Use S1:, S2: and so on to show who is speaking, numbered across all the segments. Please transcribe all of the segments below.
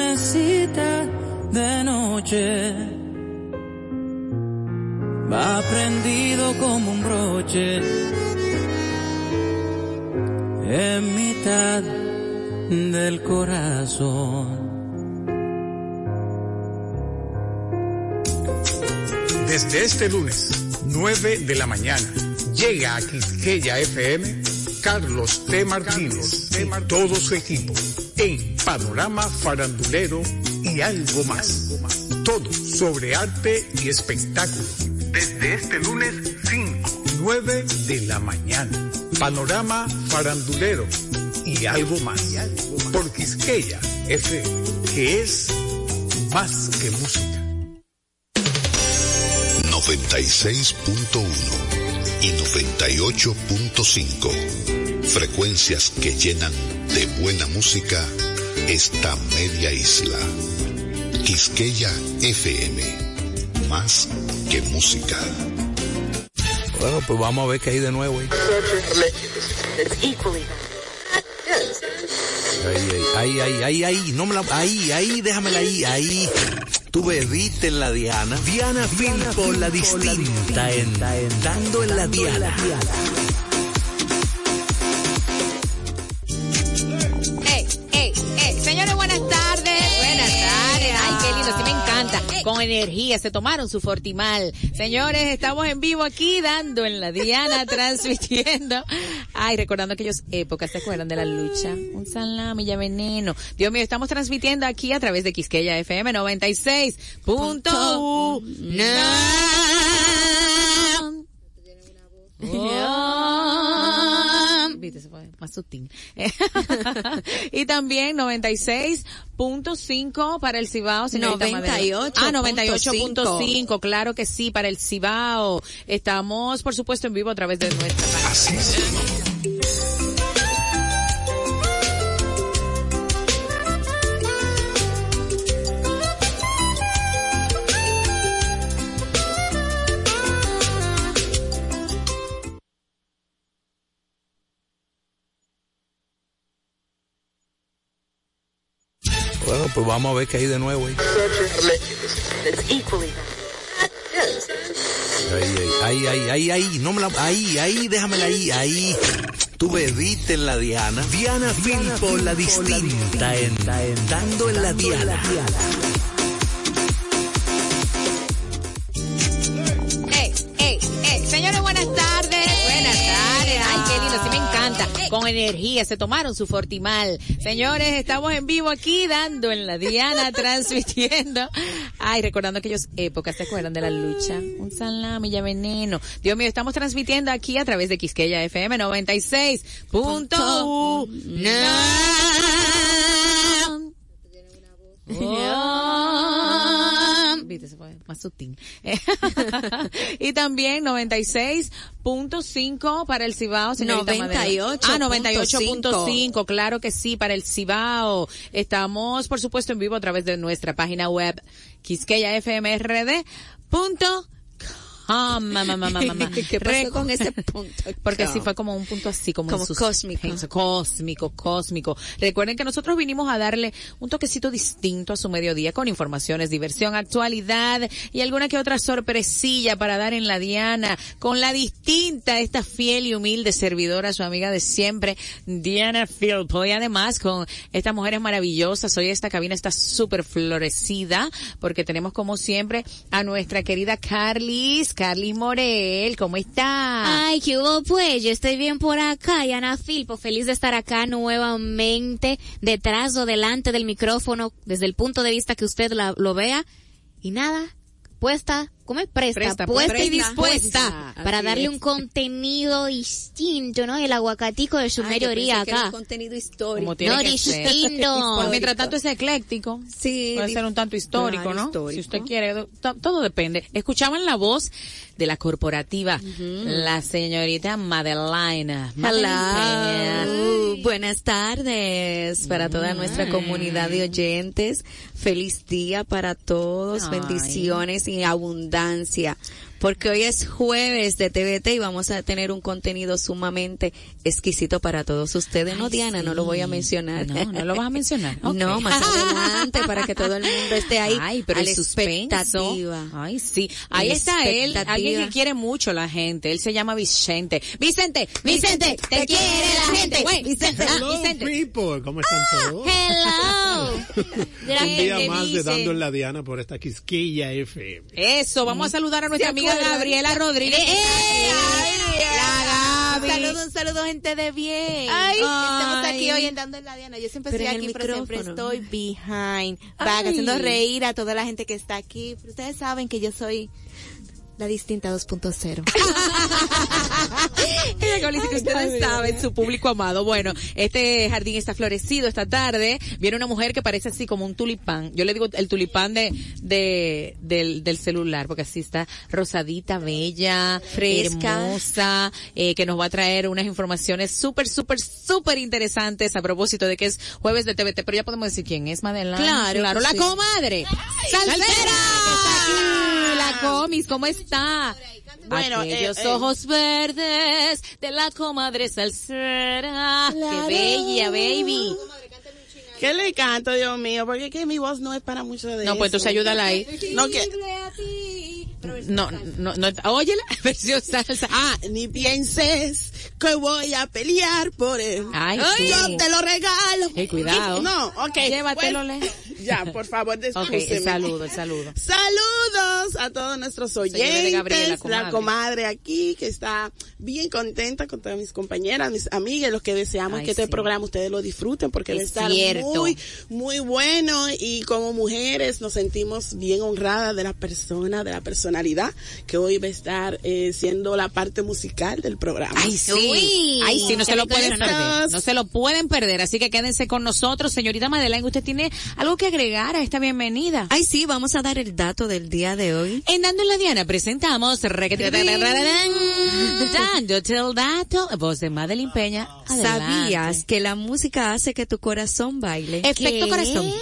S1: mesita de noche va prendido como un broche en mitad del corazón.
S2: Desde este lunes, 9 de la mañana, llega a Quisqueya FM Carlos T. Martínez y todo su equipo en Panorama Farandulero y algo más. Todo sobre arte y espectáculo. Desde este lunes 5, 9 de la mañana. Panorama Farandulero y algo más. Por Quisqueya FM, que es más que música.
S3: 96.1 y 98.5. Frecuencias que llenan de buena música esta media isla. Quisqueya FM. Más que música.
S4: Bueno, pues vamos a ver qué hay de nuevo ahí. Ahí, ahí, ahí, ahí, no me la, ahí, ahí, déjamela ahí, ahí. Tú bebiste en la Diana. Diana Filpo, la distinta, en, dando en la Diana.
S5: Con energía, se tomaron su fortimal. Señores, estamos en vivo aquí dando en la Diana, transmitiendo. Ay, recordando aquellas épocas, ¿se acuerdan de la lucha? Un salami ya veneno. Dios mío, estamos transmitiendo aquí a través de Quisqueya FM 96.1. Oh. Viste, se fue más sutil. y también 96.5 para el Cibao. señorita Madero.
S6: 98.
S5: Ah, 98.5, claro que sí, para el Cibao. Estamos, por supuesto, en vivo a través de nuestra página.
S3: Así es.
S4: Pues vamos a ver qué hay de nuevo ahí. Ahí, ahí, ahí, ahí, ahí, no me la, ahí, ahí, déjamela ahí, ahí. Tú bebiste en la Diana. Diana Filpo, la distinta, en, dando en la Diana.
S5: Con energía, se tomaron su fortimal. Señores, estamos en vivo aquí dando en la Diana, transmitiendo. Ay, recordando aquellas épocas, ¿se acuerdan de la lucha? Un salami ya veneno. Dios mío, estamos transmitiendo aquí a través de Quisqueya FM 96.1. Viste, se fue más sutil. y también 96.5 para el Cibao. señorita Madero.
S6: 98.5.
S5: Ah, 98.5, claro que sí, para el Cibao. Estamos, por supuesto, en vivo a través de nuestra página web, quisqueyafmrd.com. Mamá, mamá, mamá.
S6: ¿Qué pasó con ese punto?
S5: Porque sí fue como un punto así, como,
S6: Como cósmico.
S5: Cósmico, cósmico. Recuerden que nosotros vinimos a darle un toquecito distinto a su mediodía con informaciones, diversión, actualidad y alguna que otra sorpresilla para dar en la Diana con la distinta, esta fiel y humilde servidora, su amiga de siempre, Diana Filpo. Y además con estas mujeres maravillosas. Hoy esta cabina está súper florecida porque tenemos como siempre a nuestra querida Carlis, Carlis Morel. ¿Cómo está?
S6: Ay, ¿qué hubo pues? Yo estoy bien por acá, y Ana Filpo, feliz de estar acá nuevamente, detrás o delante del micrófono, desde el punto de vista que usted lo vea. Y nada, puesta, ¿cómo es? Presta,
S5: Presta,
S6: puesta y
S5: presta.
S6: dispuesta
S5: Así
S6: para darle
S5: es.
S6: un contenido distinto, ¿no? El aguacatico de su mayoría acá.
S7: contenido histórico.
S5: Como tiene
S6: No,
S5: que
S6: distinto.
S5: Pues mientras tanto es ecléctico.
S7: Sí,
S5: Puede ser un tanto histórico,
S7: claro,
S5: ¿no?
S7: histórico.
S5: Si usted quiere, to- todo depende. Escuchaban la voz de la corporativa, la señorita Madeline.
S7: Hello. Buenas tardes para toda nuestra comunidad de oyentes. Feliz día para todos.
S5: Ay.
S7: Bendiciones y abundancia. Porque hoy es jueves de TVT y vamos a tener un contenido sumamente exquisito para todos ustedes. no, Diana, no lo voy a mencionar.
S5: No, no lo vas a mencionar.
S7: No, más adelante para que todo el mundo esté ahí.
S5: Ay, pero
S7: a la expectativa.
S5: Ay, sí. Ahí está él, alguien que quiere mucho la gente. Él se llama Vicente. Vicente, Vicente, te quiere la gente. Vicente, ah,
S8: Hello,
S5: Vicente.
S8: people. ¿Cómo están todos?
S6: Hello.
S8: Un día más de. Dando en la Diana por esta Quisquilla FM.
S5: Eso, vamos a saludar a nuestra
S7: ¿Se
S5: amiga Gabriela Rodríguez.
S6: ¡Eh!
S5: La
S9: Un
S5: Gaby.
S9: saludo, un saludo, gente de bien.
S7: Ay.
S9: Estamos aquí hoy en Dando en la Diana. Yo siempre
S7: Pero
S9: estoy aquí, pero siempre estoy behind,
S7: Ay.
S9: haciendo reír a toda la gente que está aquí. Pero ustedes saben que yo soy la distinta 2.0.
S5: Ella como dice que ustedes saben, su público amado. Bueno, este jardín está florecido esta tarde. Viene una mujer que parece así como un tulipán. Yo le digo el tulipán de, de, del, del celular, porque así está rosadita, bella,
S7: Fresca.
S5: hermosa, eh, que nos va a traer unas informaciones súper, súper, súper interesantes a propósito de que es jueves de TVT. Pero ya podemos decir quién es, Madeline.
S7: Claro
S5: Claro, la
S7: sí.
S5: comadre. ¡Salsera! Que está aquí, la comis, ¿cómo está?
S10: Bueno,
S5: Aquellos
S10: eh, eh.
S5: ojos verdes de la comadre salsera. ¡Qué bella, baby!
S10: ¿Qué le canto, Dios mío? Porque es que mi voz no es para mucho de
S5: No, pues
S10: eso.
S5: entonces ayúdala ahí.
S10: No, que...
S5: No, no, no, óyela, versión salsa.
S10: Ah, ni pienses que voy a pelear por él.
S5: Ay, sí.
S10: Yo te lo regalo.
S5: Ey, cuidado.
S10: No, ok.
S5: Llévatelo,
S10: bueno,
S5: Le.
S10: ya, por favor,
S5: Ok,
S10: discúlpeme.
S5: el saludo, el saludo.
S10: Saludos a todos nuestros oyentes,
S5: Gabriela, comadre.
S10: la comadre aquí que está bien contenta con todas mis compañeras, mis amigas, los que deseamos
S5: Ay,
S10: que este
S5: sí.
S10: programa ustedes lo disfruten porque va a
S5: Es
S10: estar
S5: cierto.
S10: muy, muy bueno y como mujeres nos sentimos bien honradas de la persona, de la personalidad que hoy va a estar eh, siendo la parte musical del programa.
S5: Ay, sí.
S6: Uy,
S5: Ay, sí, no se lo pueden perder. No se lo pueden perder. Así que quédense con nosotros. Señorita Madeleine, ¿usted tiene algo que agregar a esta bienvenida?
S7: Ay, sí, vamos a dar el dato del día de hoy.
S5: En Dando en la Diana presentamos Dándote el dato, voz de Madeline Peña. Adelante.
S7: ¿Sabías que la música hace que tu corazón baile?
S5: Efecto
S6: ¿Qué?
S5: corazón.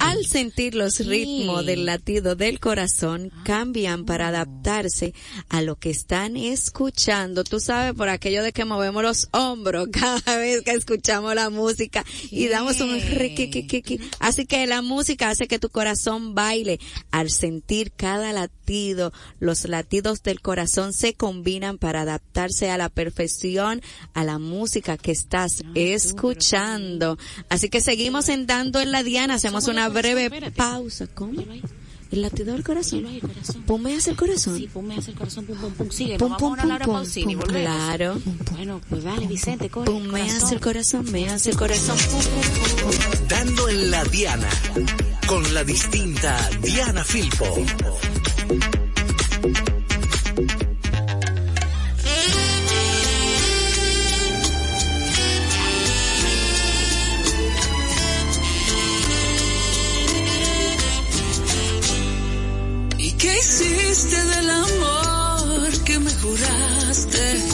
S7: Al sentir los ritmos del latido del corazón, cambian para adaptarse a lo que están escuchando. Tú sabes, por aquello de que movemos los hombros cada vez que escuchamos la música y damos un riquiquiquiqui. Así que la música hace que tu corazón baile. Al sentir cada latido, los latidos del corazón se combinan para adaptarse a la perfección a la música que estás escuchando. Así que seguimos en Dando en la Diana, hacemos una breve pausa. ¿Cómo? El latido del corazón. Ponme hacia el corazón.
S6: Sí, ponme hacia el corazón, pum, pum, pum, sigue.
S7: Pum,
S6: Vamos
S7: pum,
S6: a una
S7: pum, pum,
S6: Pausini,
S7: pum,
S6: volvemos.
S7: claro.
S6: Bueno, pues dale, Vicente, corre.
S7: Pum, me
S6: corazón.
S7: hace el corazón, me hace el corazón. Pum, pum, pum, pum.
S11: Dando en la Diana con la distinta Diana Filpo.
S12: ¿Y qué hiciste del amor que me juraste?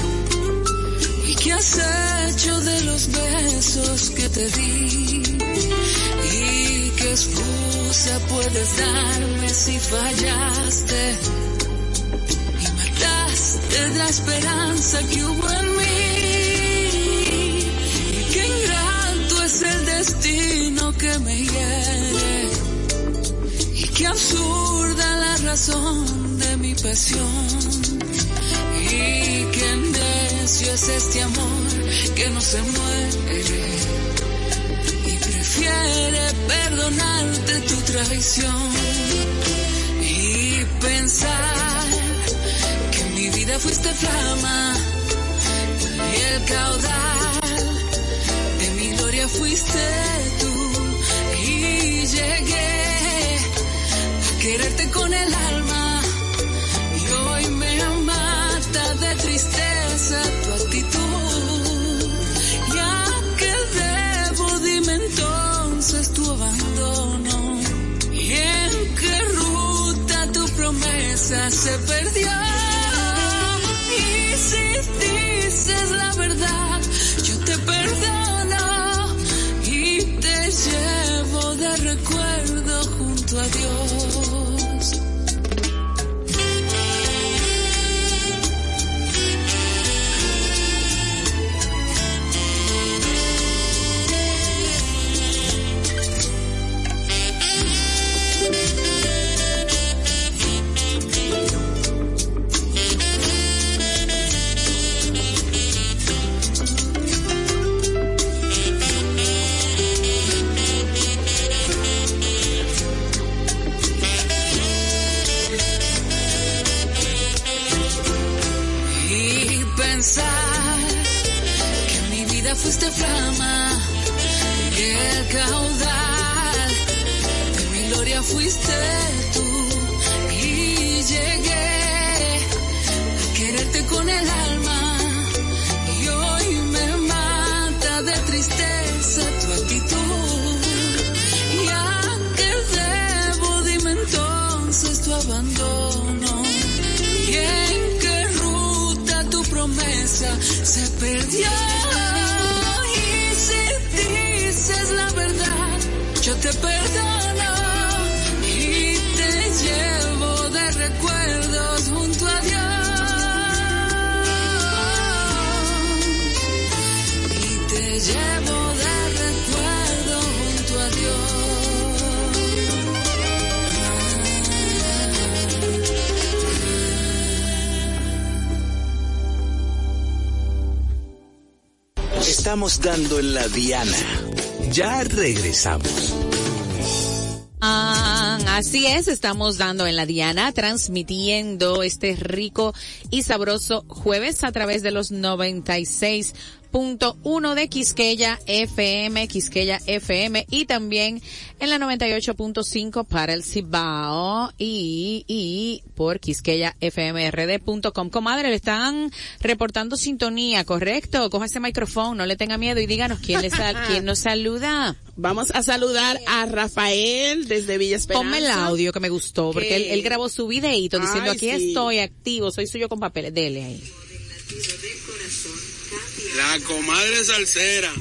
S12: ¿Y qué has hecho de los besos que te di? Puedes darme si fallaste? Y mataste la esperanza que hubo en mí. ¿Y qué ingrato es el destino que me hiere? Y qué absurda la razón de mi pasión. Y qué necio es este amor que no se muere. Prefiere perdonarte tu traición. Y pensar que mi vida fuiste flama. Y el caudal de mi gloria fuiste tú. Y llegué a quererte con el alma y hoy me mata de tristeza se perdió. Y si dices la verdad, yo te perdono y te llevo de recuerdo junto a Dios.
S4: Dando en la diana. Ya regresamos.
S5: Ah, así es, estamos dando en la Diana, transmitiendo este rico y sabroso jueves a través de los 96.1 de Quisqueya FM, Quisqueya FM y también en la 98.5 para el Cibao y, y por quisqueyafmrd.com. Comadre, le están reportando sintonía, ¿correcto? Coja ese micrófono, no le tenga miedo y díganos quién, le sal- quién nos saluda.
S10: Vamos a saludar a Rafael desde Villa Esperanza.
S5: Ponme el audio que me gustó, porque él, grabó su videito diciendo
S10: Ay,
S5: aquí
S10: sí.
S5: estoy activo, soy suyo con papeles. Dele ahí.
S13: La comadre salsera.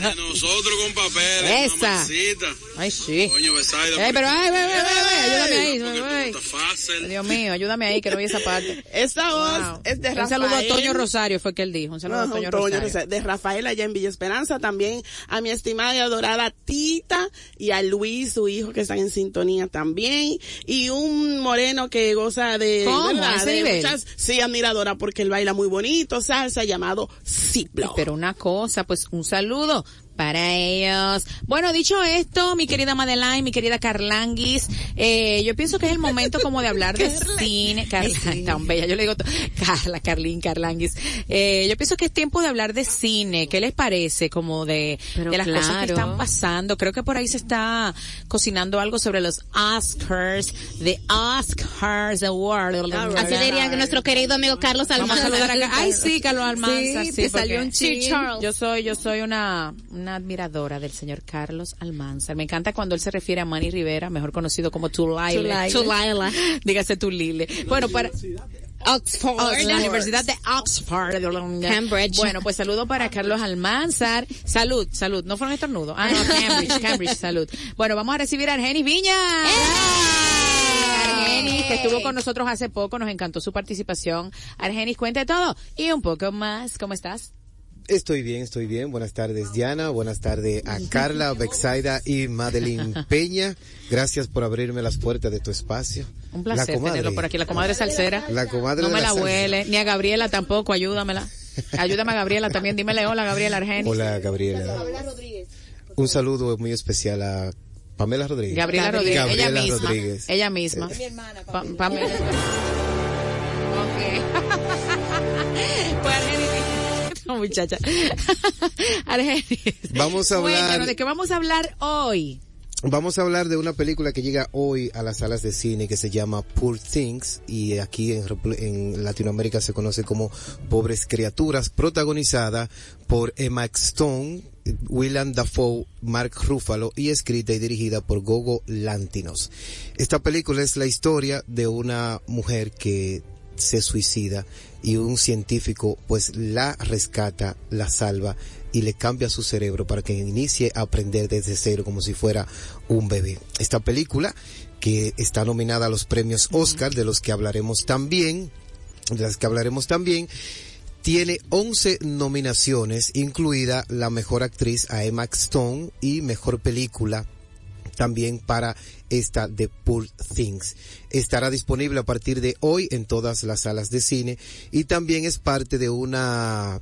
S13: De nosotros con papeles.
S5: Esa.
S13: mamacita.
S5: Ay, sí.
S13: Coño, Besaida.
S5: Ey, pero ay, ve, ve, ve, ayúdame ahí.
S13: Porque estás fácil.
S5: Dios mío, ayúdame ahí que no vi esa parte.
S10: Esta voz
S5: Wow.
S10: es de
S5: Un
S10: Rafael.
S5: saludo a Toño Rosario fue que él dijo. Un saludo
S10: Ajá,
S5: a Toño
S10: Toño
S5: Rosario.
S10: De Rafael allá en Villa Esperanza, también a mi estimada y adorada Tita y a Luis, su hijo, que están en sintonía también. Y un moreno que goza de,
S5: ¿Cómo?
S10: ¿verdad?
S5: ¿A ese
S10: de
S5: nivel?
S10: muchas, sí, admiradora porque él baila muy bonito, salsa, llamado Ciplo.
S5: Pero una cosa, pues un saludo para ellos. Bueno, dicho esto, mi querida Madeline, mi querida Carlanguis, eh, yo pienso que es el momento como de hablar de cine. Carla, tan bella, yo le digo, Carla, Carlín, Carlanguis. Eh, yo pienso que es tiempo de hablar de cine. ¿Qué les parece? Como de,
S7: Pero
S5: de las cosas que están pasando. Creo que por ahí se está cocinando algo sobre los Oscars, the Oscars Award.
S6: Así diría nuestro querido amigo Carlos
S5: Vamos a saludar acá. Ay, sí, Carlos Almanzar.
S7: Sí,
S5: Sí,
S7: te salió un
S6: Charles.
S5: Yo soy, yo soy una, una admiradora del señor Carlos Almanzar. Me encanta cuando él se refiere a Manny Rivera, mejor conocido como. Tulaile.
S6: Tulaila.
S5: Dígase Tulile. Bueno, para
S6: Oxford.
S5: la Universidad de Oxford.
S6: Cambridge.
S5: Bueno, pues saludo para Carlos Almanzar. Salud, salud. No fueron estornudos. Ah, no, Cambridge, Cambridge, salud. Bueno, vamos a recibir a Argenis Viña. Argenis, que estuvo con nosotros hace poco, nos encantó su participación. Argenis, cuente todo y un poco más. ¿Cómo estás?
S14: Estoy bien, estoy bien. Buenas tardes, Diana. Buenas tardes a Carla, Bexaida y Madeline Peña. Gracias por abrirme las puertas de tu espacio.
S5: Un placer
S14: La comadre.
S5: tenerlo por aquí. La comadre salsera.
S14: La comadre
S5: No me
S14: la
S5: huele. Ni a Gabriela tampoco. Ayúdamela. Ayúdame a Gabriela también. Dímele hola, Gabriela Argenis.
S14: Hola, Gabriela. Un saludo muy especial a Pamela Rodríguez.
S5: Gabriela Rodríguez.
S14: Gabriela
S5: ella misma.
S14: Rodríguez.
S5: Ella misma. Pa- Pamela. Ok. Pues Argenis. No, muchacha. Argenis.
S14: Vamos a hablar-
S5: ¿de qué vamos a hablar hoy?
S14: Vamos a hablar de una película que llega hoy a las salas de cine que se llama Poor Things y aquí en, en Latinoamérica se conoce como Pobres Criaturas, protagonizada por Emma Stone, Willem Dafoe, Mark Ruffalo y escrita y dirigida por Gogo Lantinos. Esta película es la historia de una mujer que se suicida y un científico pues la rescata, la salva y le cambia su cerebro para que inicie a aprender desde cero como si fuera un bebé. Esta película que está nominada a los premios Oscar de los que hablaremos también, de las que hablaremos también, tiene 11 nominaciones, incluida la mejor actriz a Emma Stone y mejor película también para esta de Poor Things. Estará disponible a partir de hoy en todas las salas de cine y también es parte de una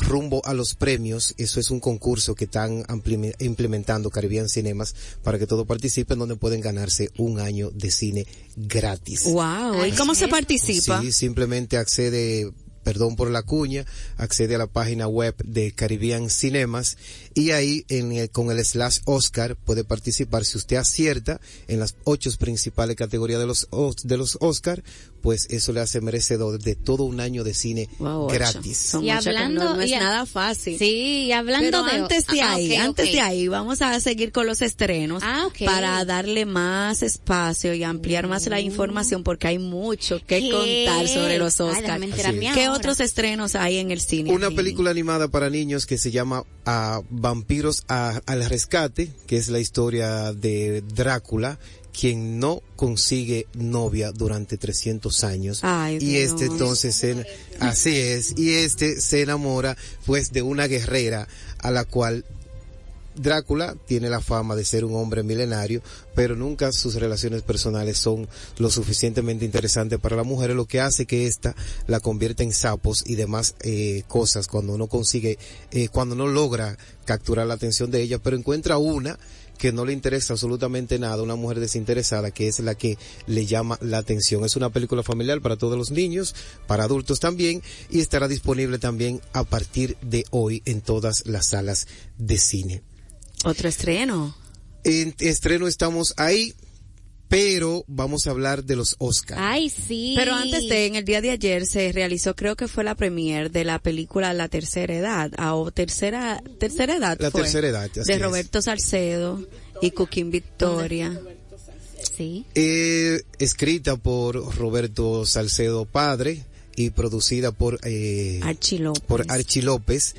S14: rumbo a los premios. Eso es un concurso que están ampli- implementando Caribbean Cinemas para que todos participen donde pueden ganarse un año de cine gratis.
S7: Wow, ¿y cómo se participa?
S14: Sí, simplemente accede perdón por la cuña, accede a la página web de Caribbean Cinemas y ahí en el- con el slash Oscar puede participar. Si usted acierta en las ocho principales categorías de los, Os- de los Oscar, pues eso le hace merecedor de todo un año de cine
S7: Wow,
S14: gratis.
S7: Son
S6: Y hablando-
S7: no, no es
S6: y
S7: nada fácil.
S6: Sí, y hablando
S7: Pero
S6: de...
S7: antes de
S6: Ah,
S7: ahí, antes de ahí, vamos a seguir con los estrenos
S6: Ah,
S7: para darle más espacio y ampliar más la información porque hay mucho que
S6: ¿Qué?
S7: contar sobre los
S6: Ay,
S7: Oscars.
S14: Así
S7: ¿Qué otros estrenos hay en el cine?
S14: Una película animada para niños que se llama ah, Vampiros a- al Rescate, que es la historia de Drácula, quien no consigue novia durante 300 años.
S7: Ay,
S14: y
S7: Dios.
S14: este entonces, se- así es, y este se enamora pues de una guerrera a la cual Drácula tiene la fama de ser un hombre milenario, pero nunca sus relaciones personales son lo suficientemente interesantes para la mujer, lo que hace que ésta la convierta en sapos y demás eh, cosas cuando no consigue, eh, cuando no logra capturar la atención de ella, pero encuentra una que no le interesa absolutamente nada, una mujer desinteresada que es la que le llama la atención. Es una película familiar para todos los niños, para adultos también, y estará disponible también a partir de hoy en todas las salas de cine.
S7: Otro estreno.
S14: En estreno estamos ahí, pero vamos a hablar de los Oscars.
S6: Ay, sí.
S7: Pero antes de, en el día de ayer se realizó, creo que fue la premier de la película La Tercera Edad, ah, o Tercera, Tercera Edad
S14: La
S7: fue,
S14: Tercera Edad, así
S7: de
S14: es.
S7: Roberto Salcedo y Cooking Victoria.
S6: Sí.
S14: Eh, escrita por Roberto Salcedo Padre y producida por eh,
S7: Archie López.
S14: por Archie López.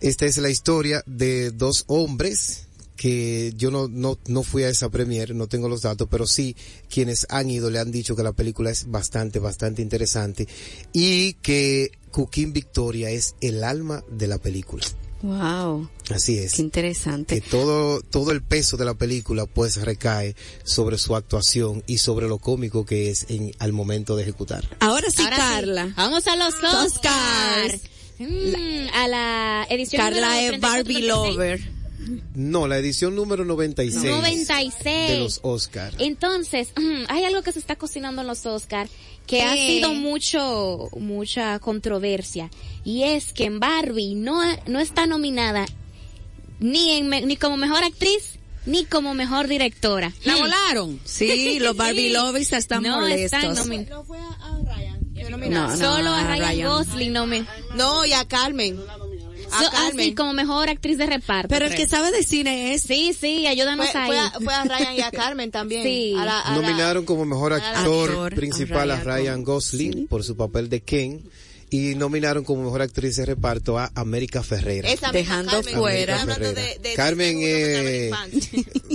S14: Esta es la historia de dos hombres que yo no, no, no fui a esa premier, no tengo los datos, pero sí quienes han ido le han dicho que la película es bastante, bastante interesante y que Cooking Victoria es el alma de la película.
S7: Wow,
S14: Así es.
S7: qué interesante.
S14: que todo todo el peso de la película pues recae sobre su actuación y sobre lo cómico que es en al momento de ejecutar.
S7: Ahora sí,
S6: Ahora sí,
S7: Carla.
S6: Vamos a los Oscars.
S7: Oscars.
S6: Mm, a la edición
S7: Carla es Barbie
S6: 36.
S7: Lover.
S14: No, la edición número 96,
S6: 96.
S14: de los Oscar.
S6: Entonces, hay algo que se está cocinando en los Oscars que ha sido mucho, mucha controversia. Y es que en Barbie no, no está nominada ni, en, me- ni como mejor actriz ni como mejor directora.
S5: ¿La volaron?
S7: Sí, los Barbie Lovers están
S6: no
S7: molestos.
S6: están
S15: No fue a, a Ryan.
S7: No, no,
S6: Solo a
S7: a
S6: Ryan,
S7: Ryan.
S6: Gosling no me...
S15: No, y a Carmen. A
S6: So- así como mejor actriz de reparto.
S7: Pero el que sabe de cine es
S6: Sí, sí, ayúdanos
S15: fue,
S6: ahí.
S15: fue a, fue a Ryan y a Carmen también.
S6: Sí.
S15: A la- a la-
S14: Nominaron como mejor actor,
S7: Actor,
S14: principal a
S7: a
S14: Ryan,
S7: Ryan
S14: Gosling por su papel de Ken y nominaron como mejor actriz de reparto a América Ferreira.
S15: Esa
S7: Dejando
S15: Carmen,
S7: fuera-
S15: de- de-
S14: Carmen, eh,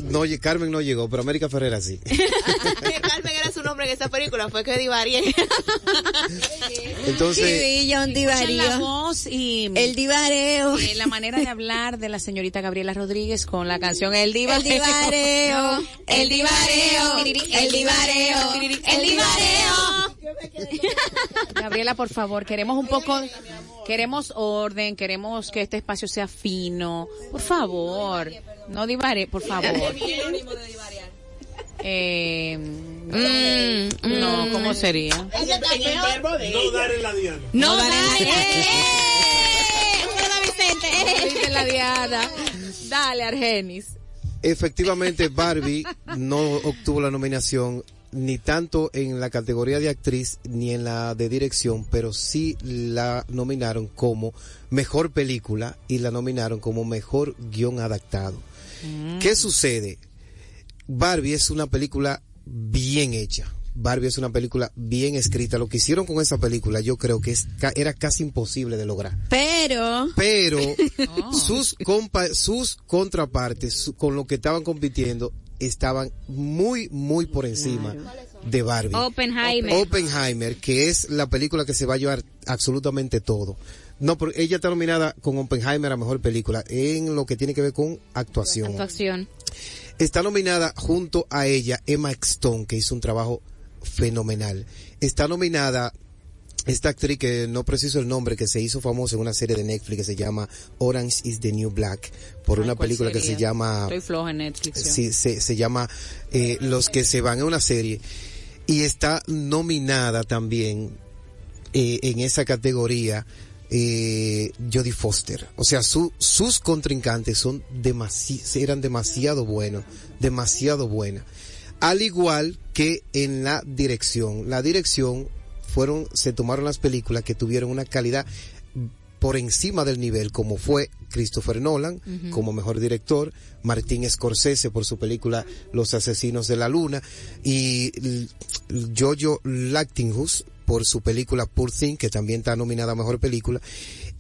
S14: no, Carmen no llegó, pero América Ferrera sí.
S15: Carmen era su nombre en esa película, fue que divarié.
S14: Entonces,
S7: Sí, John
S5: Escuchen la
S7: Divario.
S5: voz y
S7: El divareo.
S5: eh, la manera de hablar de la señorita Gabriela Rodríguez con la canción El Diva.
S7: El divareo, el divareo, el divareo, el divareo.
S5: Gabriela, por favor, queremos un poco, queremos orden, queremos que este espacio sea fino. Por favor, no divare, por favor. Eh, mm, no, ¿cómo sería?
S8: No dar en la diana.
S6: No. ¡Eh! ¡Hola, Vicente!
S5: Dice la Diana. Dale, Argenis.
S14: efectivamente Barbie no obtuvo la nominación ni tanto en la categoría de actriz ni en la de dirección, pero sí la nominaron como mejor película y la nominaron como mejor guion adaptado. ¿Qué sucede? Barbie es una película bien hecha. Barbie es una película bien escrita. Lo que hicieron con esa película yo creo que es, era casi imposible de lograr
S7: Pero,
S14: pero sus compa sus contrapartes su- con lo que estaban compitiendo estaban muy muy por encima de Barbie.
S6: Oppenheimer.
S14: Oppenheimer, que es la película que se va a llevar absolutamente todo. No, pero ella está nominada con Oppenheimer a mejor película en lo que tiene que ver con actuación.
S6: Actuación.
S14: Está nominada junto a ella Emma Stone, que hizo un trabajo fenomenal. Está nominada esta actriz que no preciso el nombre, que se hizo famosa en una serie de Netflix que se llama Orange is the New Black, por
S5: Ay,
S14: una
S5: ¿cuál
S14: película que se llama
S5: Estoy floja en Netflix.
S14: sí, se, se llama eh, Los que se van en una serie y está nominada también eh, en esa categoría eh, Jodie Foster. O sea, su, sus contrincantes son demasi eran demasiado buenos, demasiado buenas. Al igual que en la dirección. La dirección fueron, se tomaron las películas que tuvieron una calidad por encima del nivel, como fue Christopher Nolan como mejor director, Martín Scorsese por su película Los Asesinos de la Luna y Jojo Lactinghus por su película Poor Thing, que también está nominada a mejor película.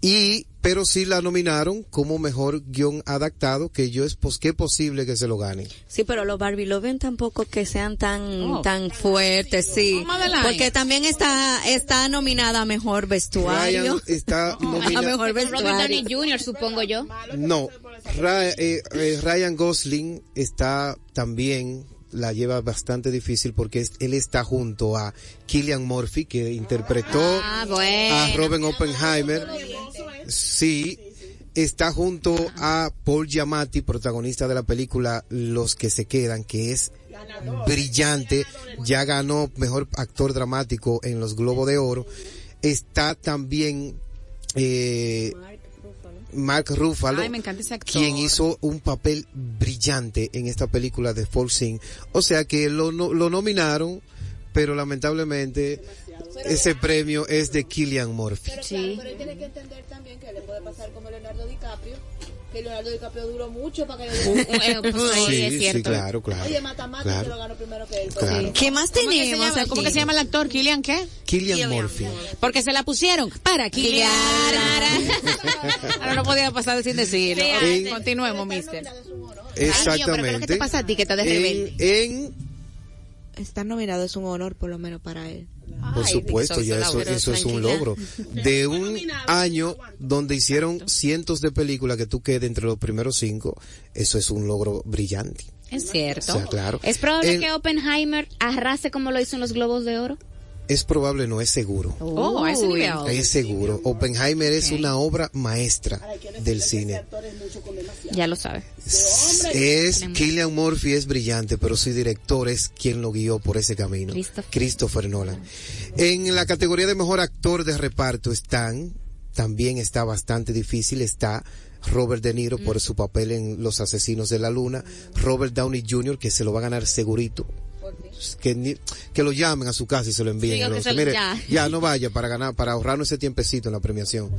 S14: Y, pero sí la nominaron como mejor guion adaptado, que yo es pos, que posible que se lo gane.
S7: Sí, pero los Barbie Loven tampoco que sean tan
S14: Oh.
S7: tan fuertes, sí. Porque también está está nominada a mejor vestuario.
S14: Ryan está
S7: a
S14: nominado.
S7: mejor
S6: Robert
S7: vestuario.
S6: Downey Jr., supongo yo.
S14: No, Ra- eh, eh, Ryan Gosling está también la lleva bastante difícil porque es- él está junto a Killian Murphy que interpretó
S6: Ah, bueno.
S14: a Robin Oppenheimer. Sí, está junto a Paul Giamatti, protagonista de la película Los que se quedan, que es brillante, ya ganó mejor actor dramático en los Globos de Oro. Está también eh, Mark Ruffalo,
S5: Ay, me encanta ese actor.
S14: quien hizo un papel brillante en esta película de Fall Sing. O sea que lo, no- lo nominaron, pero lamentablemente ese premio es de Killian Murphy.
S6: Sí.
S9: Pero él tiene que entender también que le puede pasar como Leonardo DiCaprio, que Leonardo DiCaprio duró mucho para que le
S6: pues, ahí
S14: Sí,
S6: es
S14: sí,
S6: cierto.
S14: claro, claro.
S9: Oye, Mata Mata
S14: Claro.
S9: se lo ganó primero que él.
S14: Claro.
S7: ¿Qué más
S5: ¿Cómo que se
S7: tenemos?
S5: llama- ¿Cómo que se llama el actor? ¿Kilian qué?
S14: Killian Murphy.
S5: Porque se la pusieron para Kilian. Ahora no podía pasar sin decirlo.
S14: En-
S5: Continuemos, mister.
S14: Exactamente.
S15: ¿qué te pasa a ti que estás de rebelde?
S14: En, en
S15: Estar nominado es un honor, por lo menos para él.
S14: Por supuesto, ya eso, eso es un logro. De un año donde hicieron cientos de películas que tú quedes entre los primeros cinco, eso es un logro brillante.
S6: Es cierto.
S14: O sea, claro.
S6: Es probable que Oppenheimer arrase como lo hizo en los Globos de Oro.
S14: Es probable, no es seguro.
S5: Oh, a ese nivel.
S14: Es seguro. Oppenheimer es una obra maestra del cine.
S6: Ya lo sabe.
S14: Es Killian Murphy es brillante, pero su director es quien lo guió por ese camino.
S6: Christopher.
S14: Christopher Nolan. En la categoría de mejor actor de reparto están, también está bastante difícil, está Robert De Niro por su papel en Los Asesinos de la Luna, Robert Downey Jr. que se lo va a ganar segurito. Que, ni- que lo llamen a su casa y se lo envíen.
S6: Digo que se
S14: Mire,
S6: ya.
S14: ya no vaya para ganar, para ahorrarnos ese tiempecito en la premiación.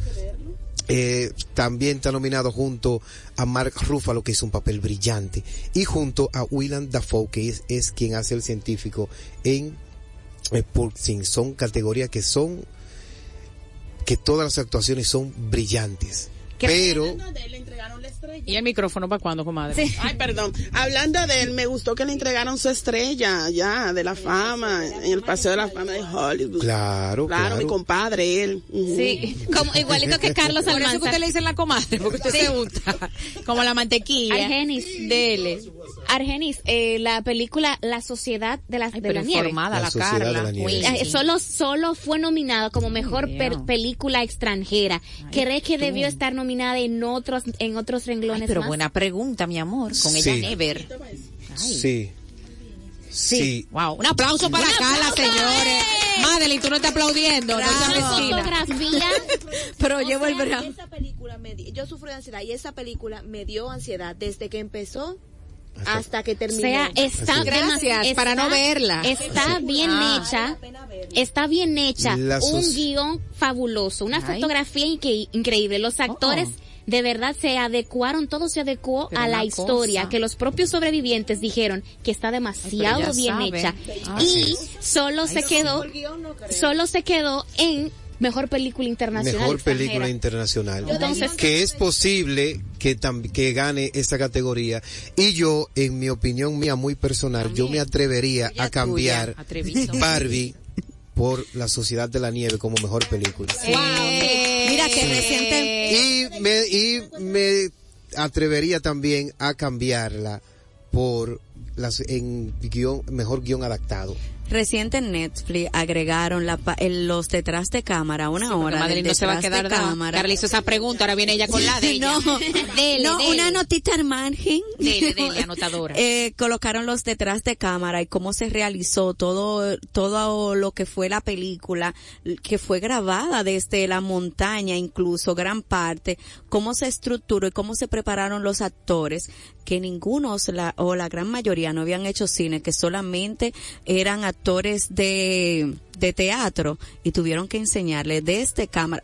S14: Eh, también está nominado junto a Mark Ruffalo, que hizo un papel brillante, y junto a Willem Dafoe, que es, es quien hace el científico en eh. Son categorías que son, que todas las actuaciones son brillantes. Pero,
S5: ¿Y el micrófono para cuándo, comadre?
S10: Ay, perdón. Hablando de él, me gustó que le entregaron su estrella ya de la fama en el Paseo de la Fama de Hollywood.
S14: claro,
S10: Claro,
S14: claro.
S10: mi compadre, él.
S6: Sí, como igualito que Carlos
S5: Por eso que
S6: Almanzar.
S5: usted le dice la comadre, porque usted se unta. Como la mantequilla.
S6: Argenis.
S5: Dele.
S6: Argenis, eh, la película La Sociedad de la, de
S5: pero
S6: la Nieve.
S14: La Sociedad de la Nieve.
S6: Eh, solo, solo fue nominada como mejor per- película extranjera. ¿Cree que debió estar nominada en otros, en otros renglones
S5: Ay, pero
S6: más?
S5: buena pregunta, mi amor. Con ella
S14: Sí.
S5: never.
S14: sí. Sí.
S5: Wow. Un aplauso para
S6: Un
S5: Carla,
S6: aplauso,
S5: señores.
S6: ¡eh!
S5: Madeline, tú no estás aplaudiendo. No mezquina.
S6: fotografía.
S7: Pero
S9: O
S7: llevo el
S9: sea,
S7: brazo.
S9: Esa película me di- yo sufro de ansiedad y esa película me dio ansiedad desde que empezó hasta que
S6: O
S9: terminó.
S6: sea, está
S5: Gracias, para no verla.
S6: Está bien
S5: Ah.
S6: hecha. Está bien hecha. Un guion fabuloso. Una
S5: Ay.
S6: fotografía inque- increíble. Los actores
S5: Oh.
S6: de verdad se adecuaron, todo se adecuó
S5: Pero
S6: a la historia
S5: cosa.
S6: que los propios sobrevivientes dijeron que está demasiado bien
S5: saben.
S6: hecha.
S5: Ah,
S6: y solo se quedó, solo se quedó en mejor película internacional.
S14: Mejor
S6: extranjera.
S14: película internacional.
S6: Entonces-
S14: que es posible que que gane esta categoría. Y yo, en mi opinión mía muy personal, yo me atrevería a cambiar. Barbie por La Sociedad de la Nieve como mejor película.
S5: Eh,
S7: Mira que reciente
S14: Y me, y me atrevería también a cambiarla por las, en guion, mejor guion adaptado.
S7: Reciente en Netflix agregaron la, el- los detrás de cámara, una hora
S5: Madeline
S7: del
S5: no se va a quedar
S7: de cámara.
S5: Carla hizo esa pregunta, ahora viene ella con la de ella.
S7: No,
S5: Dele,
S7: no,
S5: dele.
S7: una notita al margen.
S5: Dele, dele, anotadora.
S7: Eh, colocaron los detrás de cámara y cómo se realizó todo, todo lo que fue la película, que fue grabada desde la montaña, incluso gran parte, cómo se estructuró y cómo se prepararon los actores, que ninguno o la, o la gran mayoría no habían hecho cine, que solamente eran actores de, de teatro y tuvieron que enseñarle desde cámara.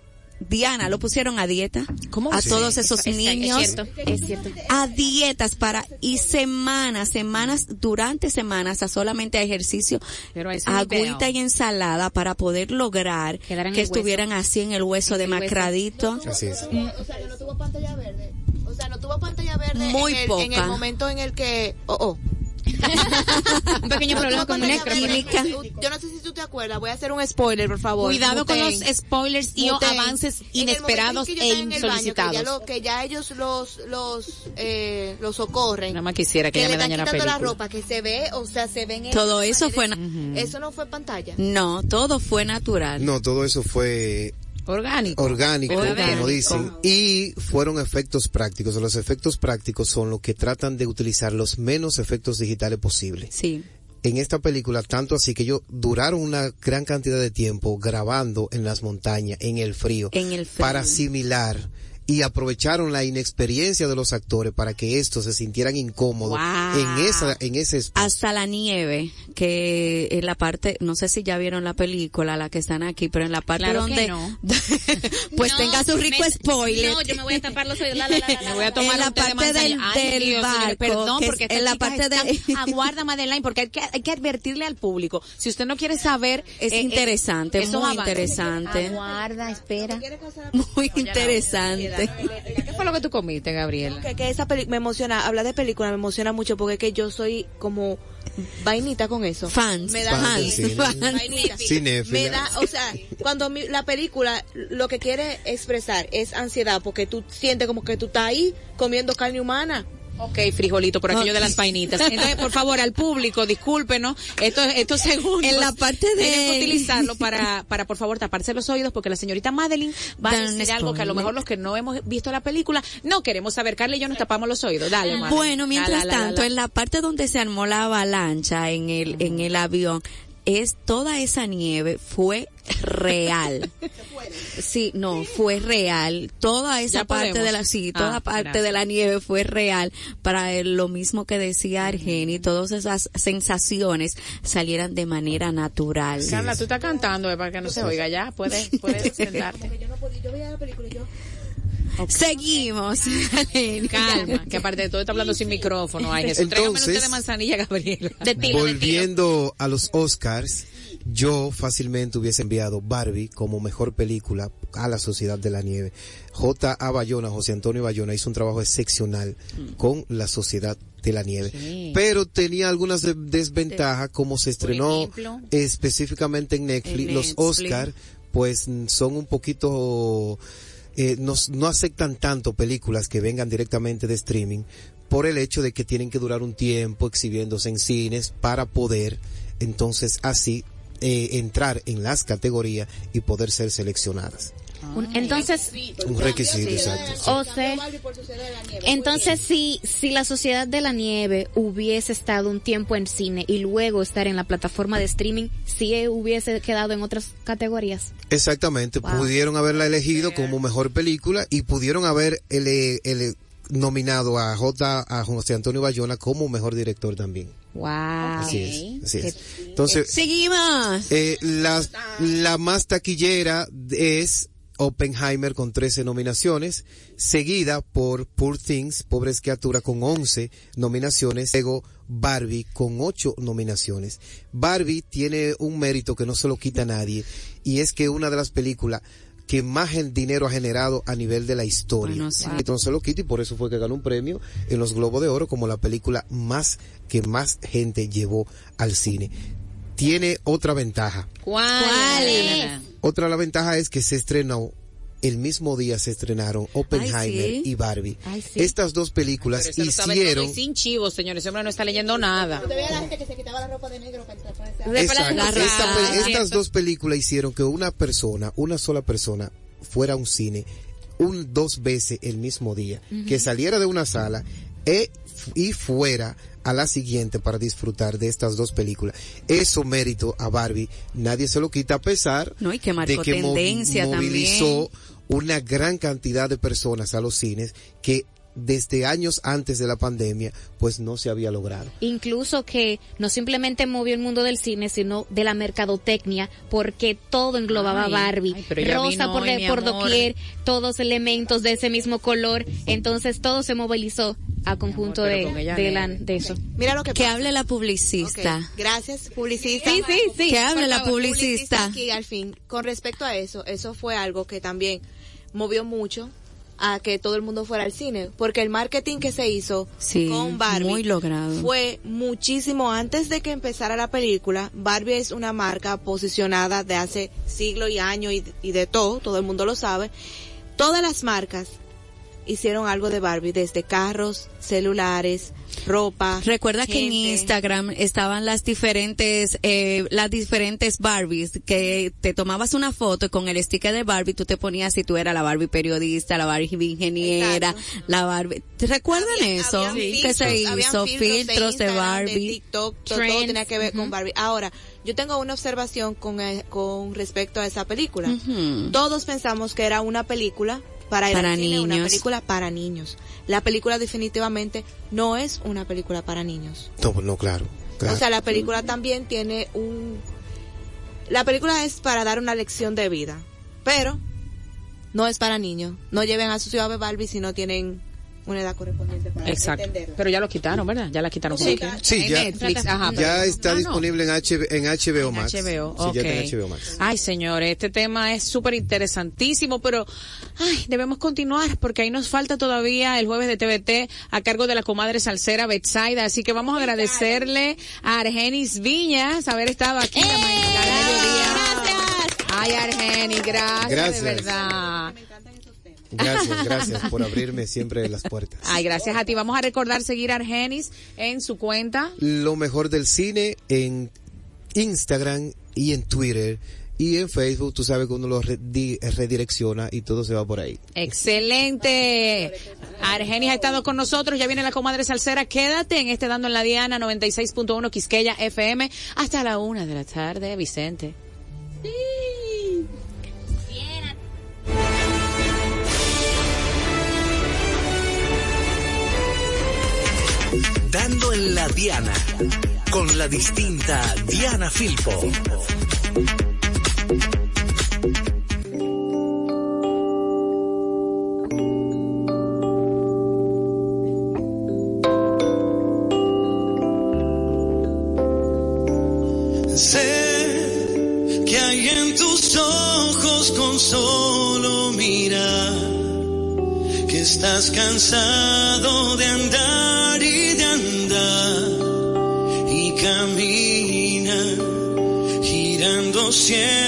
S7: Diana, lo pusieron a dieta.
S5: ¿Cómo
S7: A todos esos
S6: Es- es
S7: niños.
S6: cierto, es cierto.
S7: A dietas para, y semanas, semanas, durante semanas, a solamente a ejercicio,
S5: Pero
S7: agüita y ensalada para poder lograr que
S6: hueso.
S7: estuvieran así en el hueso
S6: En el hueso.
S7: demacradito.
S14: Así es.
S9: O sea, que no tuvo pantalla verde. O sea, no tuvo pantalla verde
S7: Muy
S9: en, el, en el
S7: poca.
S9: momento en el que... Oh, oh.
S6: Un pequeño
S9: No
S6: problema con micrófono.
S9: verde. Yo no sé si tú te acuerdas. Voy a hacer un spoiler, por favor.
S5: Cuidado con
S9: Muten.
S5: los spoilers y o
S9: Muten.
S5: avances
S9: En el momento
S5: inesperados
S9: en
S5: e
S9: el baño,
S5: insolicitados.
S9: Que ya, lo- que ya ellos los los eh, los socorren.
S5: Nada más quisiera que
S9: que le
S5: me dañara la
S9: la ropa, que se ve, o sea, se ven en
S7: Todo eso fue, na-
S9: Eso no fue pantalla.
S7: no, todo fue natural.
S14: No, todo eso fue
S5: Orgánico.
S14: orgánico,
S5: Orgánico.
S14: como dicen, y fueron efectos prácticos. Los efectos prácticos son los que tratan de utilizar los menos efectos digitales posibles.
S7: Sí.
S14: En esta película, tanto así que ellos duraron una gran cantidad de tiempo grabando en las montañas, en el frío,
S7: En el frío.
S14: para asimilar y aprovecharon la inexperiencia de los actores para que estos se sintieran incómodos
S7: Wow.
S14: en esa en ese espacio.
S7: Hasta la nieve, que en la parte, no sé si ya vieron la película, la que están aquí, pero en la parte
S6: Claro
S7: donde,
S6: no.
S7: pues
S6: No,
S7: tenga su rico
S6: me-
S7: spoiler.
S6: No, yo me voy a tapar los oídos. La, la, la.
S5: Me voy a tomar
S7: En la
S5: de
S7: parte del-
S5: Ay,
S7: del
S5: Dios,
S7: barco,
S5: perdón,
S7: que
S5: porque
S7: en la parte de-
S5: aguarda Madeline, porque hay que, hay que advertirle al público. Si usted no quiere saber,
S7: Es
S5: eh, eh,
S7: interesante,
S5: esos
S7: muy interesante.
S5: Aguarda, espera.
S7: Muy interesante.
S5: ¿Qué fue lo que tú comiste, Gabriela?
S9: Que, que esa película me emociona, hablar de película me emociona mucho porque es que yo soy como vainita con eso.
S7: Fans,
S9: Me da
S14: Fans
S7: fans.
S14: Cinéfila.
S9: Me da, o sea, cuando mi- la película lo que quiere expresar es ansiedad porque tú sientes como que tú estás ahí comiendo carne humana.
S5: Ok, frijolito, por aquello de las vainitas. Entonces, por favor, al público, discúlpenos, estos, estos segundos.
S7: En la parte de-
S5: Tienen que utilizarlo para, para, por favor, taparse los oídos, porque la señorita Madeline va a decir algo que a lo mejor los que no hemos visto la película no queremos saber. Carla y yo nos tapamos los oídos. Dale, Madeline.
S7: Bueno, mientras
S5: La, la, la,
S7: tanto, en la parte donde se armó la avalancha en el, en el avión, es toda esa nieve fue real. Sí, no, fue real. Toda esa
S5: Ya
S7: parte
S5: podemos.
S7: de la, sí,
S5: Ah,
S7: toda parte
S5: gracias.
S7: de la nieve fue real para el- lo mismo que decía Argeni, todas esas sensaciones salieran de manera natural.
S5: Carla, tú estás cantando eh, para que no se oiga ya. Puedes, puedes sentarte.
S9: Yo no podía, yo veía la película y yo
S7: Seguimos.
S5: Calma, que aparte de todo está hablando sin micrófono. Ay, Jesús,
S14: Entonces,
S5: de manzanilla, Gabriela.
S6: De tiro, de tiro.
S14: Volviendo a los Oscars, yo fácilmente hubiese enviado Barbie como mejor película a la Sociedad de la Nieve. J. A. Bayona, José Antonio Bayona hizo un trabajo excepcional con la Sociedad de la Nieve.
S5: Sí.
S14: Pero tenía algunas de- desventajas, como se estrenó
S5: ejemplo.
S14: específicamente en Netflix,
S7: En
S14: los. Oscars, pues mm, son un poquito, eh, no, no aceptan tanto películas que vengan directamente de streaming por el hecho de que tienen que durar un tiempo exhibiéndose en cines para poder entonces así eh, entrar en las categorías y poder ser seleccionadas.
S6: Un- Entonces,
S14: Un requisito, exacto.
S6: o sea, entonces si, si la Sociedad de la Nieve hubiese estado un tiempo en cine y luego estar en la plataforma de streaming, sí hubiese quedado en otras categorías.
S14: Exactamente,
S6: Wow.
S14: pudieron haberla elegido como mejor película y pudieron haber ele- ele- nominado a J. a José Antonio Bayona como mejor director también.
S5: Wow.
S14: Así es, así es. Entonces,
S7: Seguimos.
S14: Eh, la, la más taquillera es Oppenheimer con 13 nominaciones, seguida por Poor Things, Pobres Criaturas con 11 nominaciones, luego Barbie con 8 nominaciones. Barbie tiene un mérito que no se lo quita a nadie y es que una de las películas que más el dinero ha generado a nivel de la historia.
S7: Bueno, sí.
S14: Entonces lo quita y por eso fue que ganó un premio en los Globos de Oro como la película más que más gente llevó al cine. Tiene otra ventaja.
S5: ¿Cuál?
S6: ¿Cuál es?
S14: Otra la ventaja es que se estrenó el mismo día se estrenaron Oppenheimer
S5: sí.
S14: y Barbie.
S5: Ay, sí.
S14: Estas dos películas hicieron...
S5: sin chivos, señores. Ese hombre no está leyendo nada.
S14: Estas dos películas hicieron que una persona, una sola persona, fuera a un cine un dos veces el mismo día, que saliera de una sala e- y fuera a la siguiente para disfrutar de estas dos películas. Eso mérito a Barbie, nadie se lo quita a pesar
S7: No, y que marcó
S14: de que
S7: tendencia
S14: movilizó una gran cantidad de personas a los cines que desde años antes de la pandemia pues no se había logrado.
S6: Incluso que no simplemente movió el mundo del cine, sino de la mercadotecnia, porque todo englobaba
S5: Ay,
S6: Barbie.
S5: ay,
S6: Rosa
S5: vino
S6: por,
S5: mi
S6: por doquier, todos elementos de ese mismo color. Entonces todo se movilizó a conjunto de,
S5: ella
S6: de, la- de eso.
S9: Mira lo que
S7: Que hable la publicista.
S9: Ok, Gracias, publicista.
S7: Sí, sí, sí. Que hable la
S9: favor,
S7: publicista.
S9: aquí al fin. Con respecto a eso, eso fue algo que también movió mucho a que todo el mundo fuera al cine, porque el marketing que se hizo
S7: Sí,
S9: con Barbie
S7: muy logrado.
S9: fue muchísimo antes de que empezara la película. Barbie es una marca posicionada de hace siglos y años y, y de todo, todo el mundo lo sabe. Todas las marcas hicieron algo de Barbie, desde carros, celulares, ropa.
S7: Recuerda que en. Instagram estaban las diferentes, eh, las diferentes Barbies, que te tomabas una foto con el sticker de Barbie tú te ponías si tú eras la Barbie periodista, la Barbie ingeniera, la Barbie. ¿Te recuerdan eso?
S9: Habían
S7: que se
S9: filtros, habían
S7: hizo filtros de, Barbie.
S9: de TikTok, todo, tenía que ver con Barbie. Ahora, yo tengo una observación con, eh, con respecto a esa película. Todos pensamos que era una película para ir
S7: Para
S9: al cine, una
S7: niños.
S9: película para niños. La película definitivamente no es una película para niños.
S14: No, no, claro. claro.
S9: O sea, la película también tiene un... La película es para dar una lección de vida, pero no es para niños. No lleven a sus hijos a ver Barbie si no tienen una edad correspondiente para
S5: Exacto.
S9: entenderlo.
S5: Pero ya lo quitaron, ¿verdad? Ya la quitaron.
S9: Sí,
S5: como que-
S14: Sí, ya,
S5: Netflix, ajá,
S14: ya
S5: pero-
S14: está
S5: Ah, no.
S14: disponible en, HB en HBO
S5: En
S14: Max.
S5: HBO,
S14: Sí, ya está en. HBO Max.
S5: Ay, señores, este tema es súper interesantísimo, pero ay, debemos continuar porque ahí nos falta todavía el jueves de TVT a cargo de la comadre salsera Betsaida, así que vamos a agradecerle a Argenis Viñas haber estado aquí la mañana mediodía. Ay, Argenis, gracias,
S14: Gracias.
S5: de verdad.
S14: Gracias, gracias por abrirme siempre las puertas.
S5: Ay, gracias a ti. Vamos a recordar seguir a Argenis en su cuenta.
S14: Lo mejor del cine en Instagram y en Twitter y en Facebook. Tú sabes que uno lo redi- redirecciona y todo se va por ahí.
S5: Excelente. Argenis ha estado con nosotros, ya viene la comadre salsera. Quédate en este Dando en la Diana 96.1 Quisqueya FM hasta la una de la tarde, Vicente.
S4: Dando en la Diana con la distinta Diana Filpo.
S16: Sé que hay en tus ojos con solo mirar que estás cansado de andar siempre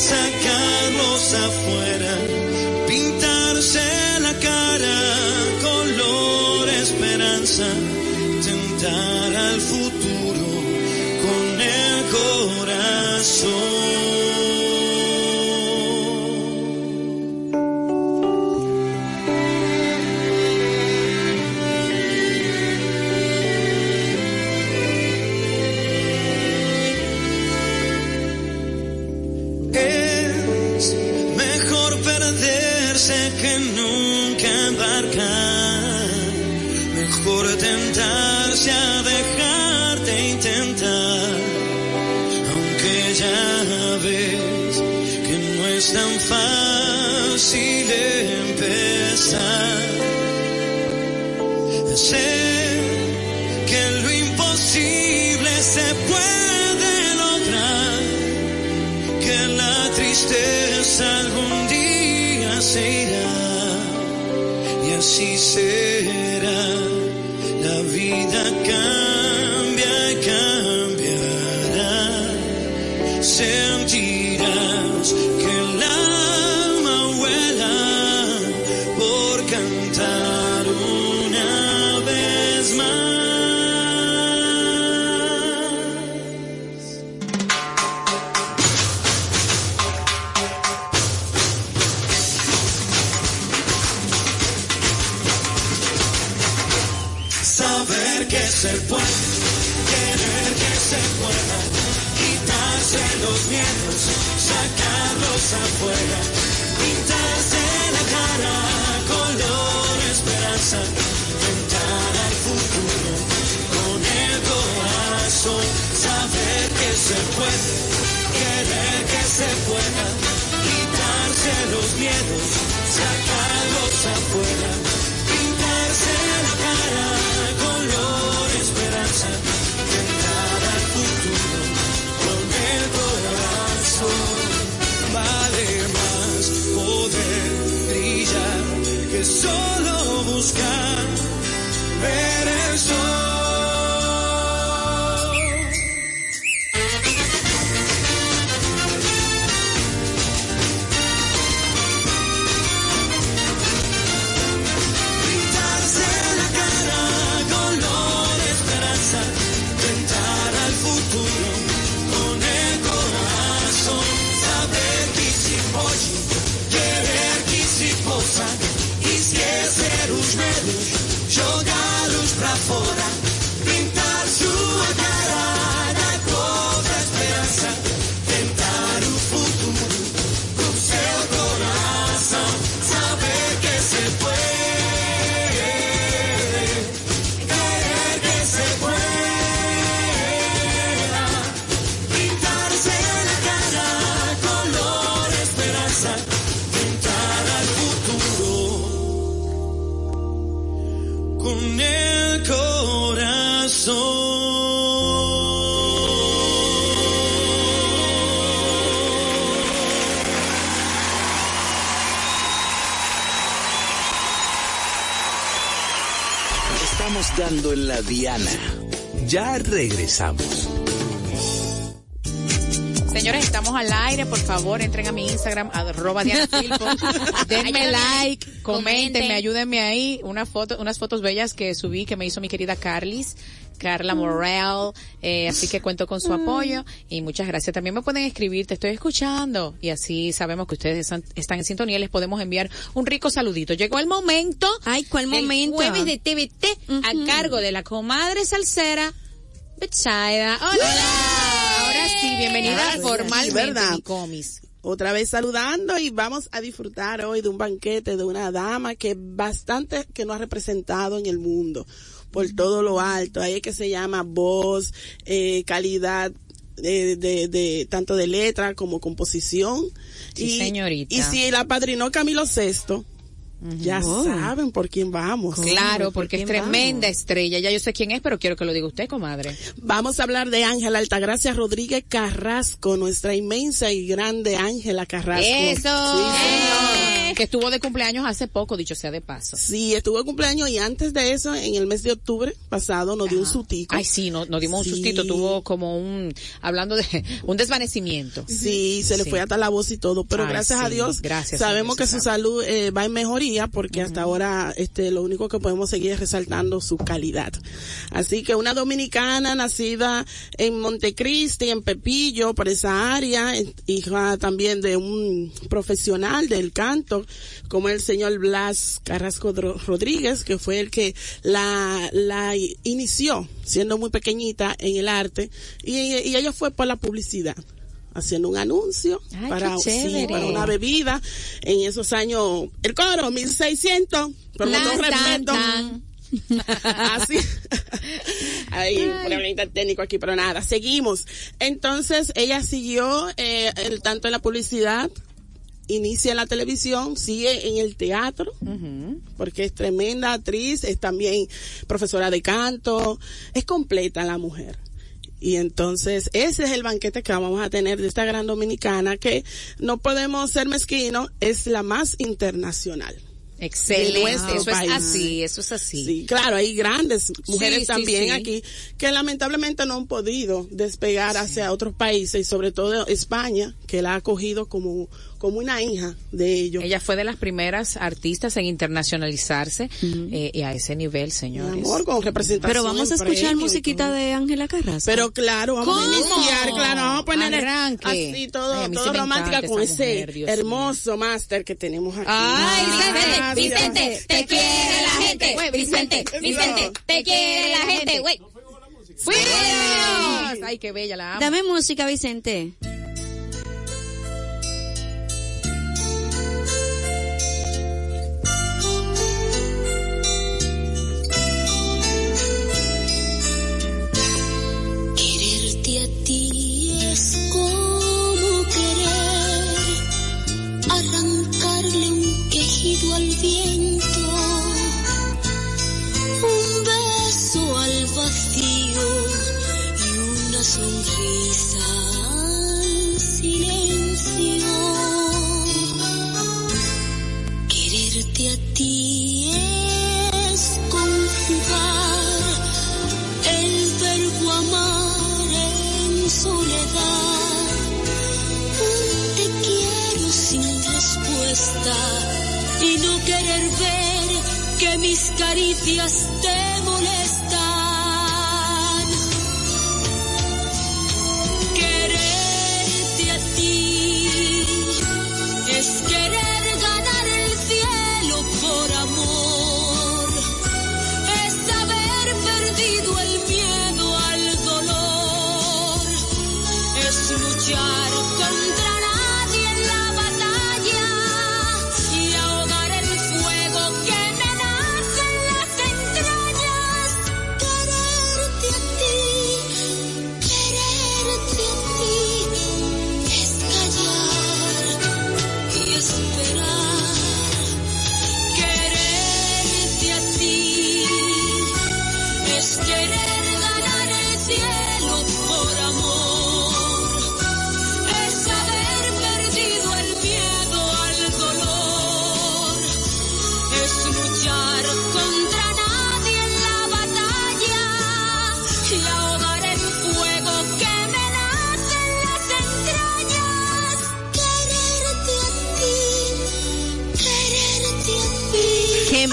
S16: miedos, perderse que nunca embarcar. Mejor tentarse a y así se puede, querer que se pueda, quitarse los miedos, sacarlos afuera, pintarse la cara, color esperanza, tentar al futuro con el corazón. Vale más poder brillar que solo buscar
S4: regresamos.
S5: Señores, estamos al aire, por favor, entren a mi Instagram, arroba Diana Filpo, denme like, comenten, ayúdenme ahí, una foto, unas fotos bellas que subí que me hizo mi querida Carlis, Carla Morel, eh, así que cuento con su apoyo y muchas gracias. También me pueden escribir, te estoy escuchando y así sabemos que ustedes están, están en sintonía y les podemos enviar un rico saludito. Llegó el momento.
S7: Ay, ¿cuál
S5: el
S7: momento?
S5: jueves de TVT a cargo de la comadre salsera Betsaida. Hola. Ahora sí, bienvenida
S10: Gracias.
S5: formalmente mi comis.
S10: Otra vez saludando y vamos a disfrutar hoy de un banquete de una dama que bastante que nos ha representado en el mundo por todo lo alto. Ahí es que se llama voz, eh, calidad de, de, de tanto de letra como composición.
S5: Sí, señorita.
S10: Y si la padrinó Camilo VI, ya
S5: Oh.
S10: saben por quién vamos.
S5: Claro, porque es tremenda estrella. Ya yo sé quién es, pero quiero que lo diga usted, comadre.
S10: Vamos a hablar de Ángela Altagracia Rodríguez Carrasco, nuestra inmensa y grande Ángela Carrasco.
S5: Eso.
S10: Sí,
S5: Eh, Que estuvo de cumpleaños hace poco, dicho sea de paso.
S10: Sí, estuvo de cumpleaños y antes de eso, en el mes de octubre pasado, nos dio un sutico.
S5: Ay, sí, no- nos dimos un sustito, tuvo como un, hablando de un desvanecimiento.
S10: Sí, se le
S5: Sí.
S10: fue hasta la voz y todo, pero
S5: Ay,
S10: gracias a Dios,
S5: gracias,
S10: sabemos
S5: Dios,
S10: que su salud eh, va en mejoría porque hasta ahora este lo único que podemos seguir es resaltando su calidad. Así que una dominicana nacida en Montecristi, en Pepillo, por esa área, hija también de un profesional del canto, como el señor Blas Carrasco Rodríguez, que fue el que la, la inició siendo muy pequeñita en el arte y, y ella fue por la publicidad haciendo un anuncio
S5: Ay,
S10: para, sí, una bebida en esos años el coro 1600 pero
S5: Tan,
S10: no
S5: tan,
S10: respeto
S5: tan.
S10: así. Ahí un problemita técnico aquí pero nada seguimos. Entonces ella siguió eh, el tanto en la publicidad inicia en la televisión, sigue en el teatro, porque es tremenda actriz, es también profesora de canto, es completa la mujer. Y entonces ese es el banquete que vamos a tener de esta gran dominicana que no podemos ser mezquinos, es la más internacional.
S5: Excelente, eso es así, eso es así.
S10: Sí, claro, hay grandes mujeres
S5: sí,
S10: también
S5: sí.
S10: aquí que lamentablemente no han podido despegar hacia otros países y sobre todo España, que la ha acogido como, como una hija de ellos.
S5: Ella fue de las primeras artistas en internacionalizarse eh, y a ese nivel,
S10: Mi
S5: señores.
S10: amor, con representación.
S1: Pero vamos a escuchar musiquita de Ángela Carrasco.
S10: Pero claro, vamos a iniciar, claro, vamos a poner
S5: Arranque.
S10: así todo,
S5: Ay,
S10: todo romántica con ese
S5: mujer,
S10: hermoso máster que tenemos aquí.
S6: Ay. Vicente, Vicente, te quiere la gente. Vicente, Vicente, te quiere la gente. Güey.
S5: ¡Fuimos! Ay, qué bella la amo.
S1: Dame música, Vicente.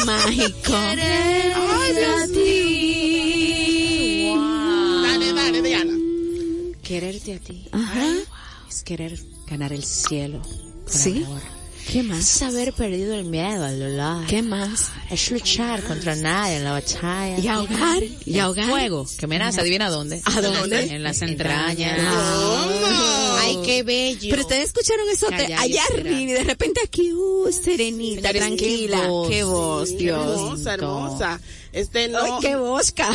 S1: Mágico.
S10: Dale, dale, Diana.
S5: Quererte a ti
S1: Ajá.
S5: es querer ganar el cielo. por
S1: Sí.
S5: amor.
S1: ¿Qué más?
S5: Es haber perdido el miedo al dolor.
S1: ¿Qué más?
S5: Es luchar contra nadie en la batalla.
S1: Y ahogar, y
S5: El
S1: ahogar.
S5: Fuego, que me nace, adivina dónde.
S1: ¿A dónde?
S5: En las entrañas.
S1: Ay,
S5: qué bello.
S1: Pero ustedes escucharon eso de allá arriba y de repente aquí, uh, serenita, tranquila.
S5: qué voz.
S1: Qué voz,
S10: Sí,
S1: Dios.
S10: hermosa, hermosa. Este no.
S1: Ay, qué bosca.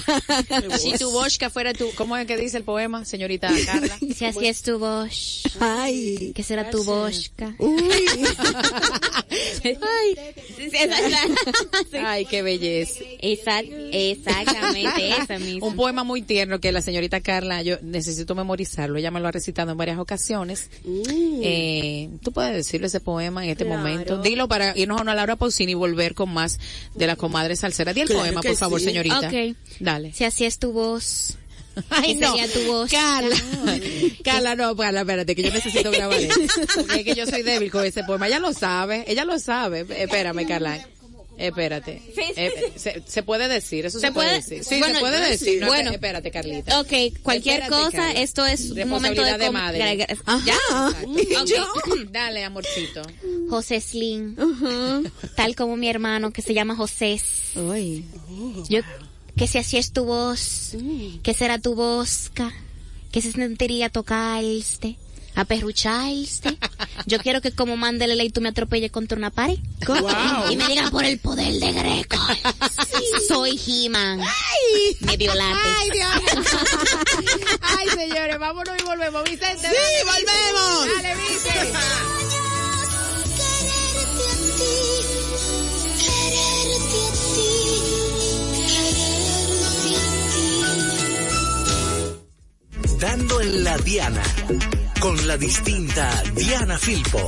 S5: Si tu bosca fuera tu, ¿cómo es que dice el poema, señorita Carla?
S6: Si así es tu voz,
S1: Ay.
S6: ¿qué será tu bosca?
S1: Uy.
S5: Ay, qué belleza.
S6: Exact- exactamente, esa misma.
S5: Un poema muy tierno que la señorita Carla, yo necesito memorizarlo, ella me lo ha recitado en varias ocasiones. Eh, Tú puedes decirlo ese poema en este
S1: Claro.
S5: momento. Dilo para irnos a una Laura Pausini y volver con más de la comadre salsera. Di el
S10: Claro
S5: poema, por favor,
S10: sí.
S5: señorita.
S6: Ok.
S5: Dale.
S6: Si así es tu voz,
S5: Ay,
S6: ¿qué
S5: no.
S6: sería tu voz?
S5: Carla, Carla, no, Carla, espérate, que yo necesito grabar eso. Porque es que yo soy débil con ese poema. Ella lo sabe, ella lo sabe. Espérame, Carla. Espérate. Eh, se, se puede decir, eso se,
S6: ¿Se
S5: puede,
S6: puede?
S5: decir. Sí,
S6: Bueno,
S5: se puede decir. No,
S6: bueno.
S5: espérate, Carlita.
S6: Ok, cualquier
S5: Espérate,
S6: cosa,
S5: Carla.
S6: esto es un momento de,
S5: Responsabilidad de
S6: com-
S5: madre.
S6: Ok.
S5: Dale, amorcito.
S6: José Slim, tal como mi hermano que se llama José.
S1: Uy.
S6: Yo, que si así es tu voz, que será tu bosca, que se sentiría tocarte, aperrucharte. Yo quiero que como mande la ley tú me atropelles contra una pared. Y me digan por el poder de Greco. Soy He-Man. Me violaste.
S5: Ay, Dios. Ay, señores, vámonos y volvemos. Vicente,
S10: Sí, volvemos.
S5: Dale, Vicente.
S4: Dando en la Diana. Con la distinta Diana Filpo.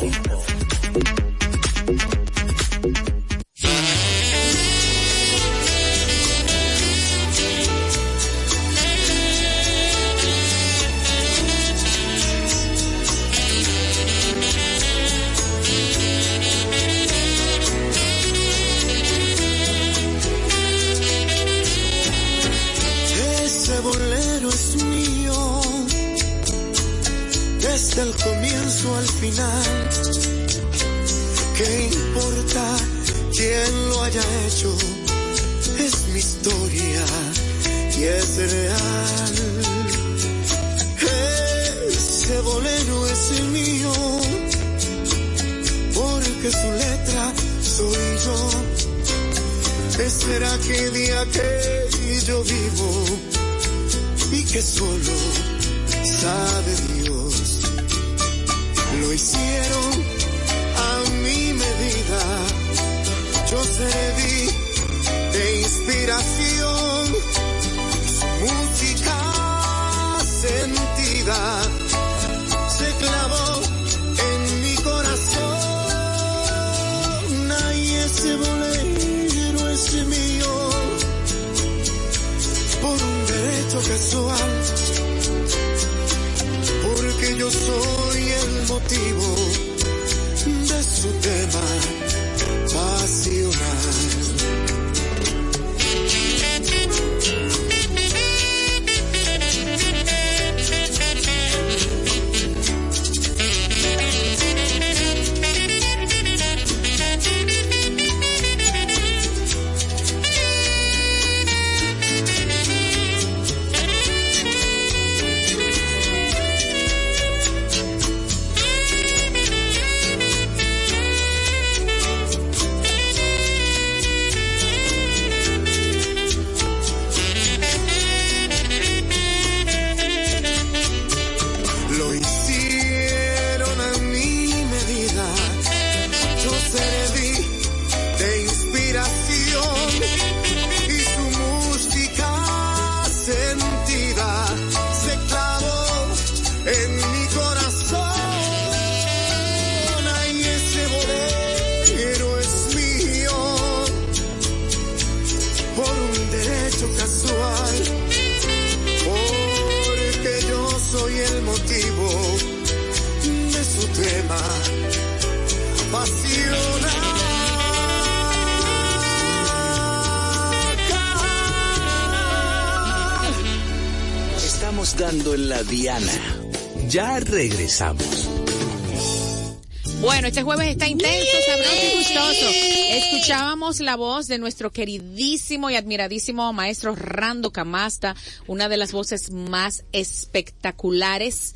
S5: Jueves está intenso, sabroso y gustoso. Escuchábamos la voz de nuestro queridísimo y admiradísimo maestro Rando Camasta, una de las voces más espectaculares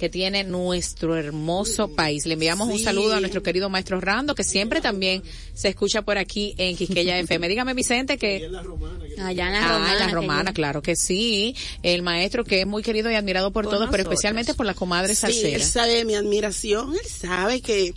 S5: que tiene nuestro hermoso país. Le enviamos un
S10: Sí.
S5: saludo a nuestro querido maestro Rando, que siempre también se escucha por aquí en Quisqueya FM. Dígame, Vicente, que...
S6: Allá en la
S5: Ah, en
S6: romana.
S5: la
S6: que
S5: romana, claro que sí. El maestro que es muy querido y admirado por,
S10: Por
S5: todos, pero especialmente por la comadre
S10: Sí,
S5: salsera.
S10: él sabe mi admiración, él sabe que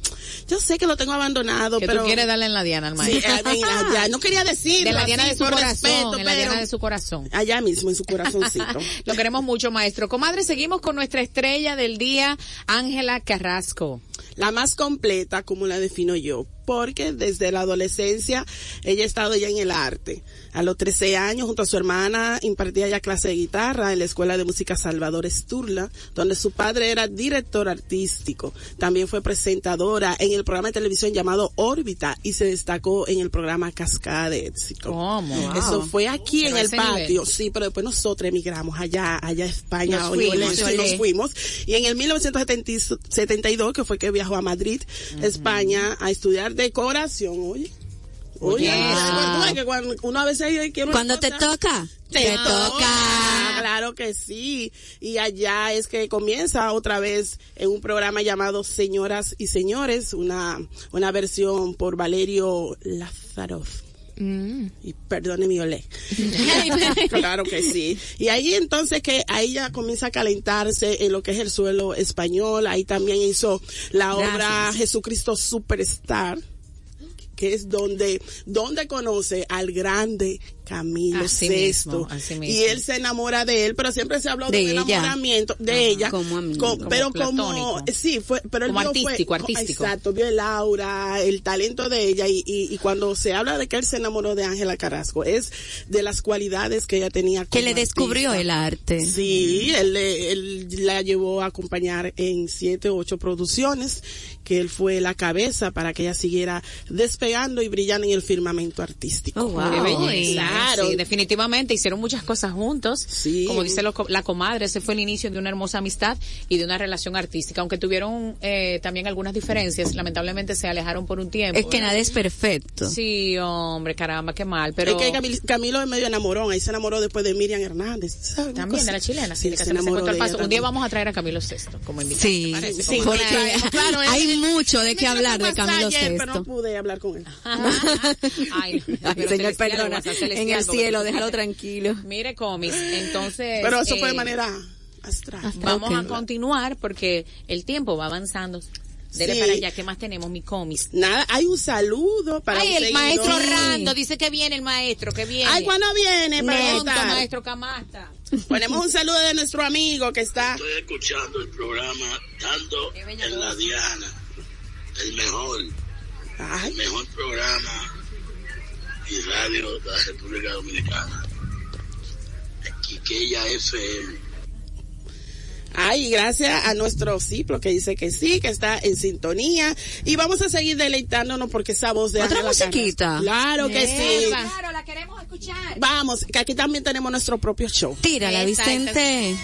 S10: yo sé que lo tengo abandonado,
S5: que
S10: pero
S5: tú quieres darle en la diana al
S10: Sí,
S5: maestro.
S10: eh, en la- ya, no quería decirlo
S5: De la
S10: así,
S5: diana de su corazón,
S10: respeto,
S5: en la diana de su corazón.
S10: allá mismo en su corazoncito.
S5: Lo queremos mucho, maestro. Comadre, seguimos con nuestra estrella del día, Ángela Carrasco.
S10: la más completa, como la defino yo, porque desde la adolescencia ella ha estado ya en el arte. A los 13 años, junto a su hermana, impartía ya clase de guitarra en la Escuela de Música Salvador Esturla, donde su padre era director artístico. También fue presentadora en el programa de televisión llamado Órbita y se destacó en el programa Cascada de Éxito.
S5: ¿Cómo?
S10: Eso fue aquí
S5: Pero
S10: en el patio,
S5: nivel.
S10: sí, pero después nosotros emigramos allá, allá a España,
S5: Nos fuimos,
S10: sí,
S5: Olé.
S10: nos fuimos. Y en el 1972, que fue que viajó a Madrid, España, a estudiar decoración, oye. Oye, ves que cuando uno a veces quiere una
S7: Cuando te toca,
S10: te,
S7: te
S10: toca.
S7: toca.
S10: Claro que sí. Y allá es que comienza otra vez en un programa llamado Señoras y Señores, una, una versión por Valerio Lazaroff. Y perdone mi olé. claro que sí. Y ahí entonces que ahí ya comienza a calentarse en lo que es el suelo español. Ahí también hizo la obra. Jesucristo Superstar que es donde, donde conoce al grande Camilo
S5: Así
S10: Sesto.
S5: mismo, así mismo.
S10: Y él se enamora de él, pero siempre se habló de,
S7: De ella.
S10: enamoramiento de ella.
S7: Como amigo.
S5: Como
S10: pero como, sí, fue, pero él
S5: Como
S10: fue-
S5: artístico,
S10: co-
S5: artístico.
S10: Exacto, vio el aura, el talento de ella y, y, y cuando se habla de que él se enamoró de Ángela Carrasco, es de las cualidades que ella tenía
S7: Que
S10: como
S7: le descubrió
S10: artista.
S7: el arte.
S10: Sí, él, le- él la llevó a acompañar en siete ocho producciones, que él fue la cabeza para que ella siguiera despegando y brillando en el firmamento artístico.
S7: Oh, wow.
S5: Qué belleza.
S10: Ay, claro.
S5: Sí, definitivamente hicieron muchas cosas juntos.
S10: Sí.
S5: Como dice lo- la comadre, ese fue el inicio de una hermosa amistad y de una relación artística. Aunque tuvieron eh, también algunas diferencias, lamentablemente se alejaron por un tiempo.
S7: Es que
S5: ¿verdad?
S7: nada es perfecto.
S5: Sí, hombre, caramba, qué mal. Pero
S10: Es que Camil- Camilo es medio enamorón, ahí se enamoró después de Miriam Hernández. ¿sabes?
S5: También
S10: cosa-
S5: de la chilena, sí,
S10: Sí,
S5: que
S10: se
S5: se,
S10: enamoró de
S5: paso. Un día vamos a traer a Camilo Sesto como invitado.
S7: Sí, sí.
S10: Claro,
S7: hay mucho de qué hablar de Camilo
S10: ayer, Pero no pude hablar con él.
S5: Ay,
S7: señor, perdona. En el cielo, déjalo tranquilo.
S5: Mire, comis. Entonces.
S10: Pero eso fue de
S5: eh,
S10: manera astral.
S5: Vamos a continuar porque el tiempo va avanzando. Dele
S10: Sí.
S5: para allá, ¿qué más tenemos? Mi comis.
S10: Nada, hay un saludo para
S5: Ay,
S10: un
S5: el
S10: seguidor.
S5: maestro. Rando dice que viene el maestro, que viene.
S10: Ay, ¿cuándo viene?
S5: Pronto, maestro Camasta.
S10: Ponemos un saludo de nuestro amigo que está.
S13: Estoy escuchando el programa Dando en la Diana. El mejor,
S10: Ay,
S13: el mejor programa y radio de la República Dominicana. Quiqueya FM.
S10: ay, gracias a nuestro Ciplo que dice que sí, que está en sintonía. Y vamos a seguir deleitándonos porque esa voz de
S7: ¿Otra
S10: Ángela
S7: musiquita?
S10: Carrasco- Claro que sí.
S5: Claro, la queremos escuchar.
S10: Vamos, que aquí también tenemos nuestro propio show.
S7: Tírala,
S5: Exacto.
S7: Vicente.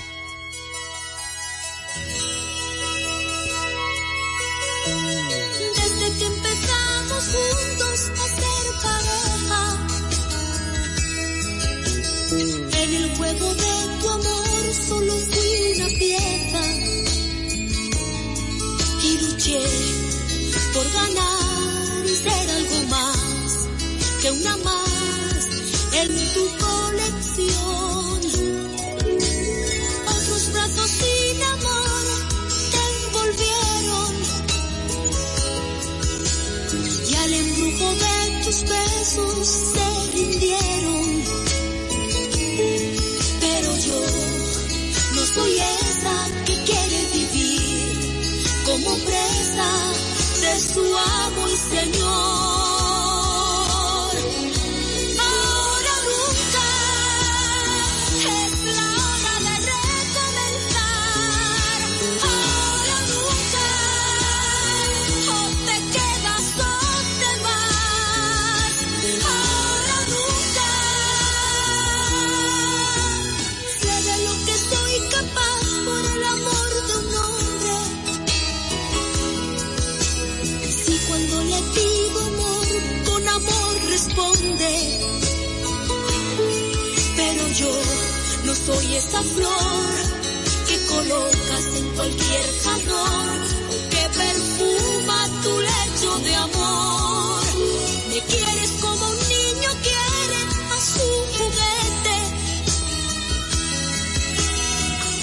S1: Juego de tu amor solo fui una pieza y luché por ganar y ser algo más que una más en tu colección. Otros brazos sin amor te envolvieron y al embrujo de tus besos su amo y señor. Pero yo no soy esa flor que colocas en cualquier jarrón que perfuma tu lecho de amor. Me quieres como un niño quiere a su juguete.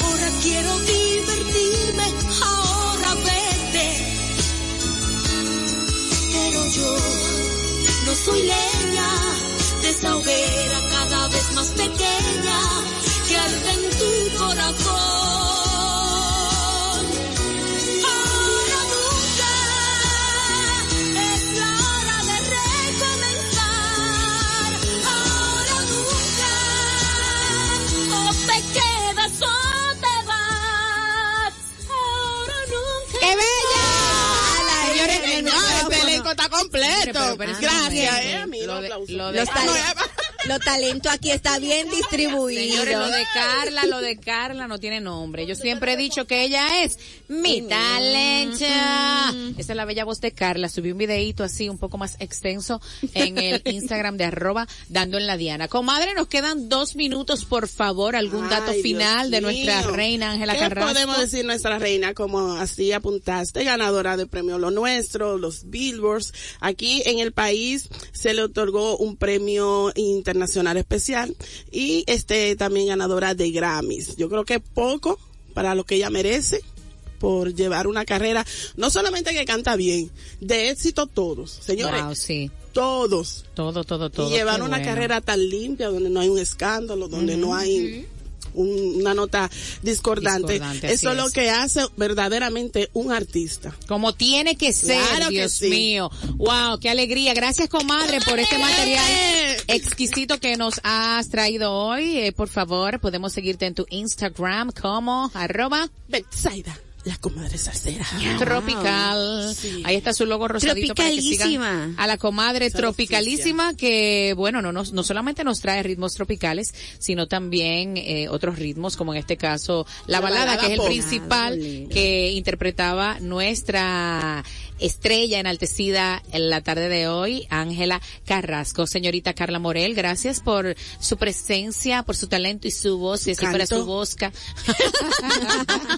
S1: Ahora quiero divertirme, ahora vete. Pero yo no soy leña de hoguera cada vez más pequeña que arde en tu corazón. Ahora nunca es la hora de recomenzar. Ahora nunca o te quedas o te vas. Ahora nunca.
S5: ¡Qué bella!
S10: Señores,
S5: el
S10: este
S5: micrófono.
S10: elenco está completo.
S5: Pero- pero es
S10: Gracias, eh, amigo.
S5: Lo de- lo de-
S7: Los,
S10: Ah,
S7: tale-
S10: no, eh,
S7: los talentos aquí está bien distribuidos.
S5: Señores, lo de Carla, lo de Carla no tiene nombre. Yo siempre he dicho que ella es mi talento. Esa es la bella voz de Carla. Subí un videíto así un poco más extenso en el Instagram de arroba dando en la diana. Comadre, nos quedan dos minutos, por favor. ¿Algún dato
S10: Ay,
S5: final de nuestra
S10: mío.
S5: reina Ángela
S10: ¿Qué
S5: Carrasco?
S10: podemos decir nuestra reina? Como así apuntaste, ganadora de premio Lo Nuestro, los Billboards. Aquí en el país se le otorgó un premio internacional especial y este también ganadora de Grammys. Yo creo que poco para lo que ella merece. por llevar una carrera, no solamente que canta bien, de éxito todos, señores.
S5: Wow, sí.
S10: Todos.
S5: Todo, todo, todo.
S10: y llevar una
S5: bueno.
S10: carrera tan limpia, donde no hay un escándalo, donde no hay un- una nota discordante.
S5: Discordante,
S10: Eso es lo que hace verdaderamente un artista.
S5: Como tiene que ser,
S10: Claro que
S5: Dios
S10: sí.
S5: mío. Wow, qué alegría. Gracias, comadre, por este material exquisito que nos has traído hoy. Eh, por favor, podemos seguirte en tu Instagram como arroba
S10: Betsaida, la comadre salsera.
S5: tropical. Ahí está su logo rosadito para que sigan a la comadre
S10: Esa
S5: tropicalísima que, bueno, no, nos- no solamente nos trae ritmos tropicales, sino también eh, otros ritmos, como en este caso la,
S10: La
S5: balada,
S10: balada
S5: que es el principal
S7: Ah,
S5: que interpretaba nuestra estrella enaltecida en la tarde de hoy, Ángela Carrasco. Señorita Carla Morel, gracias por su presencia, por su talento y su voz, si así fuera su bosca.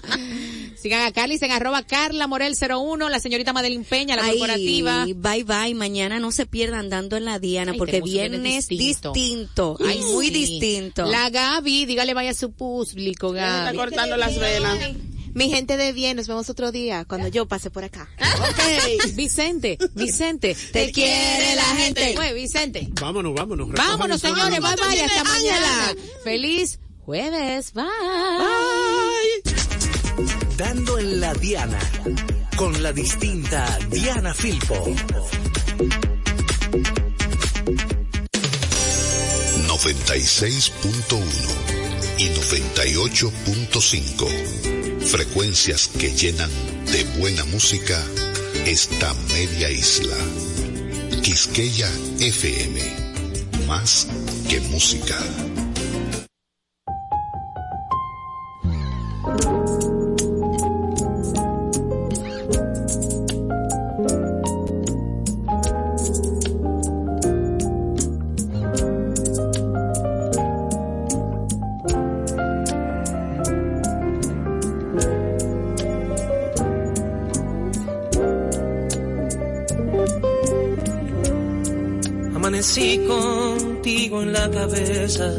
S5: Sigan a Carlis en arroba Carla Morel 01, la señorita Madeline Peña, la
S7: Ay,
S5: corporativa.
S7: Bye bye, mañana no se pierdan dando en la Diana
S5: Ay,
S7: porque
S5: viernes distinto.
S7: distinto,
S5: Ay,
S7: muy
S5: sí.
S7: distinto.
S5: La Gaby, dígale vaya a su público,
S10: Está
S5: Gaby.
S10: cortando las venas.
S9: Mi gente de bien, nos vemos otro día cuando yo pase por acá.
S10: Ok.
S5: Vicente, Vicente, te quiere la gente. Pues, Vicente.
S8: Vámonos, vámonos.
S5: Vámonos, señores, bye bye, hasta
S10: Ángela.
S5: mañana. Feliz jueves, bye.
S10: Ay.
S4: Dando en la Diana con la distinta Diana Filpo.
S3: 96.1 y 98.5. Frecuencias que llenan de buena música esta media isla. Quisqueya FM. Más que música.
S17: Amanecí contigo en la cabeza,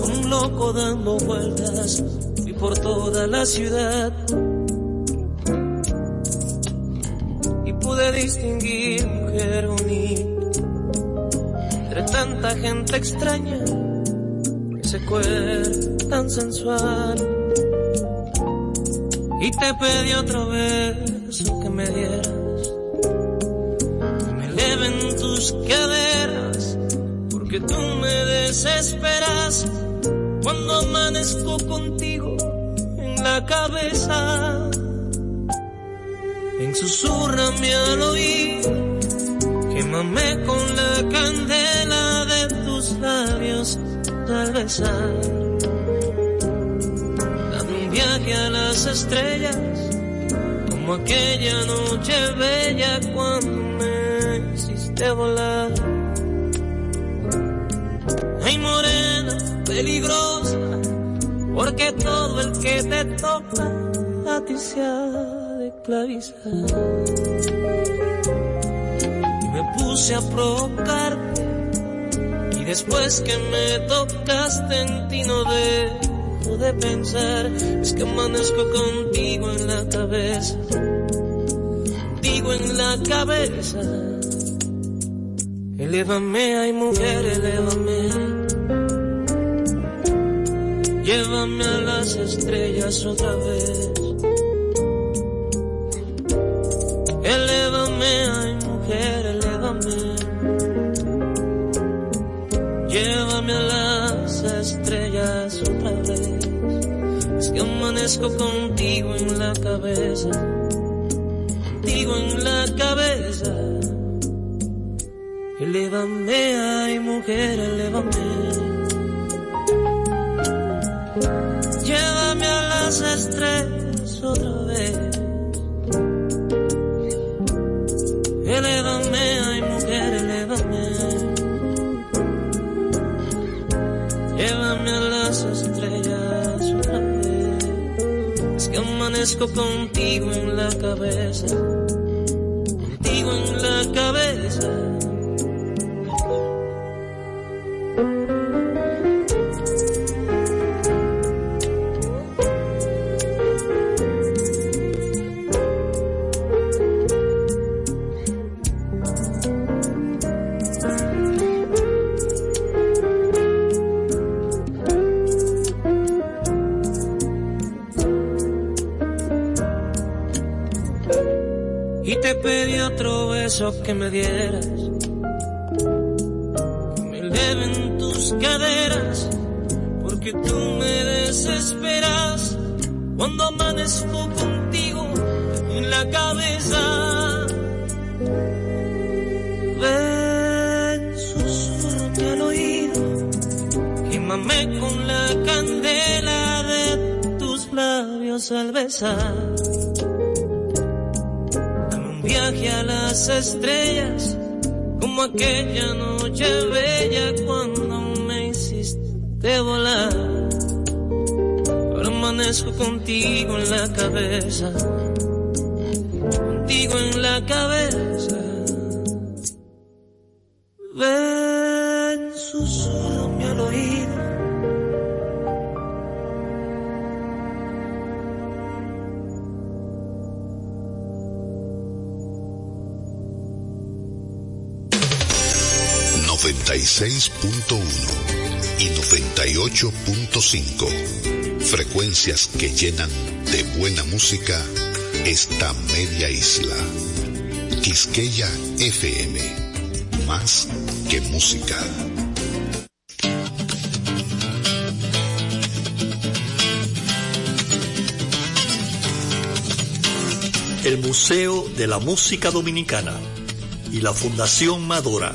S17: como un loco dando vueltas, fui por toda la ciudad y pude distinguir mujer bonita entre tanta gente extraña, ese cuerpo tan sensual. Y te pedí otra vez que me dieras tus caderas, porque tú me desesperas cuando amanezco contigo en la cabeza. Ven, susurrame al oído, quémame con la candela de tus labios al besar. Dame un viaje a las estrellas como aquella noche bella cuando hiciste volar. Ay, morena, peligrosa, porque todo el que te toca a ti se ha de esclavizar. Y me puse a provocarte, y después que me tocaste en ti no dejo de pensar, es que amanezco contigo en la cabeza contigo en la cabeza. Elévame, ay mujer, elévame. Llévame a las estrellas otra vez. Elévame, ay mujer, elévame. Llévame a las estrellas otra vez. Es que amanezco contigo en la cabeza contigo en la cabeza. Elévame, ay mujer, elévame. Llévame a las estrellas otra vez. Elévame, ay mujer, elévame. Llévame a las estrellas otra vez. Es que amanezco contigo en la cabeza. Contigo en la cabeza. Beso que me dieras. Que me eleven tus caderas, porque tú me desesperas cuando amanezco contigo en la cabeza. Ven, susurrame al oído, quémame con la candela de tus labios al besar. Viaje a las estrellas, como aquella noche bella cuando me hiciste volar. Ahora amanezco contigo en la cabeza, contigo en la cabeza.
S3: Y 98.5. Frecuencias que llenan de buena música esta media isla. Quisqueya FM. Más que música.
S18: El Museo de la Música Dominicana y la Fundación Madora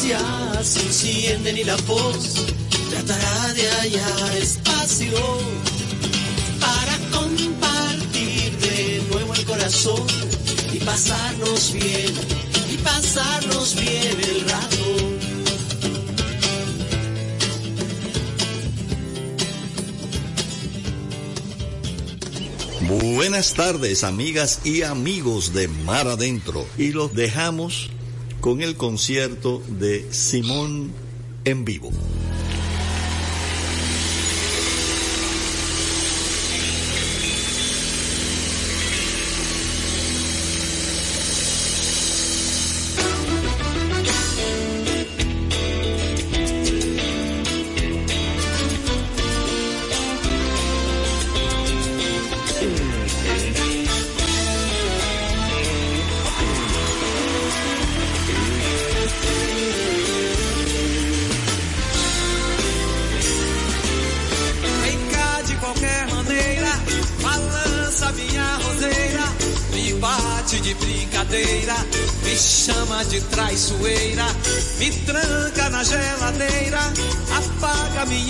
S19: se encienden y la voz tratará de hallar espacio para compartir de nuevo el corazón y pasarnos bien, y pasarnos bien el rato.
S18: Buenas tardes, amigas y amigos de Mar Adentro. Y los dejamos con el concierto de Simón en vivo.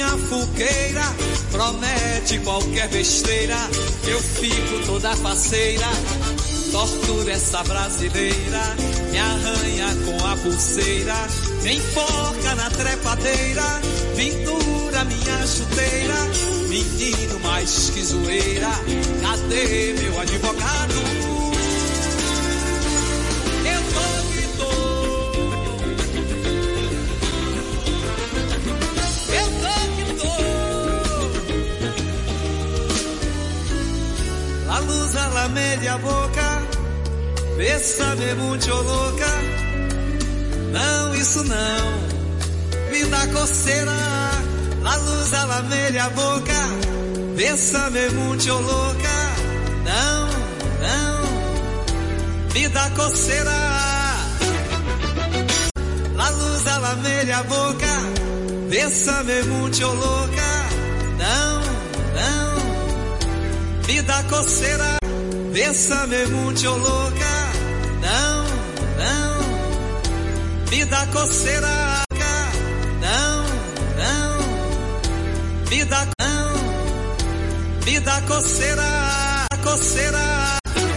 S20: Minha fogueira, promete qualquer besteira, eu fico toda faceira. Tortura essa brasileira, me arranha com a pulseira, me enforca na trepadeira, pintura minha chuteira, menino mais que zoeira, cadê meu advogado? Media boca, bésame mucho louca. Não, isso não, me dá coceira. La luz a la media boca, bésame mucho louca. Não, não, me dá coceira. La luz a la media boca, bésame mucho louca. Não, não, me dá coceira. Bésame mucho louca. Não, não, dá coceira. Não, não, dá, não, dá coceira, coceira.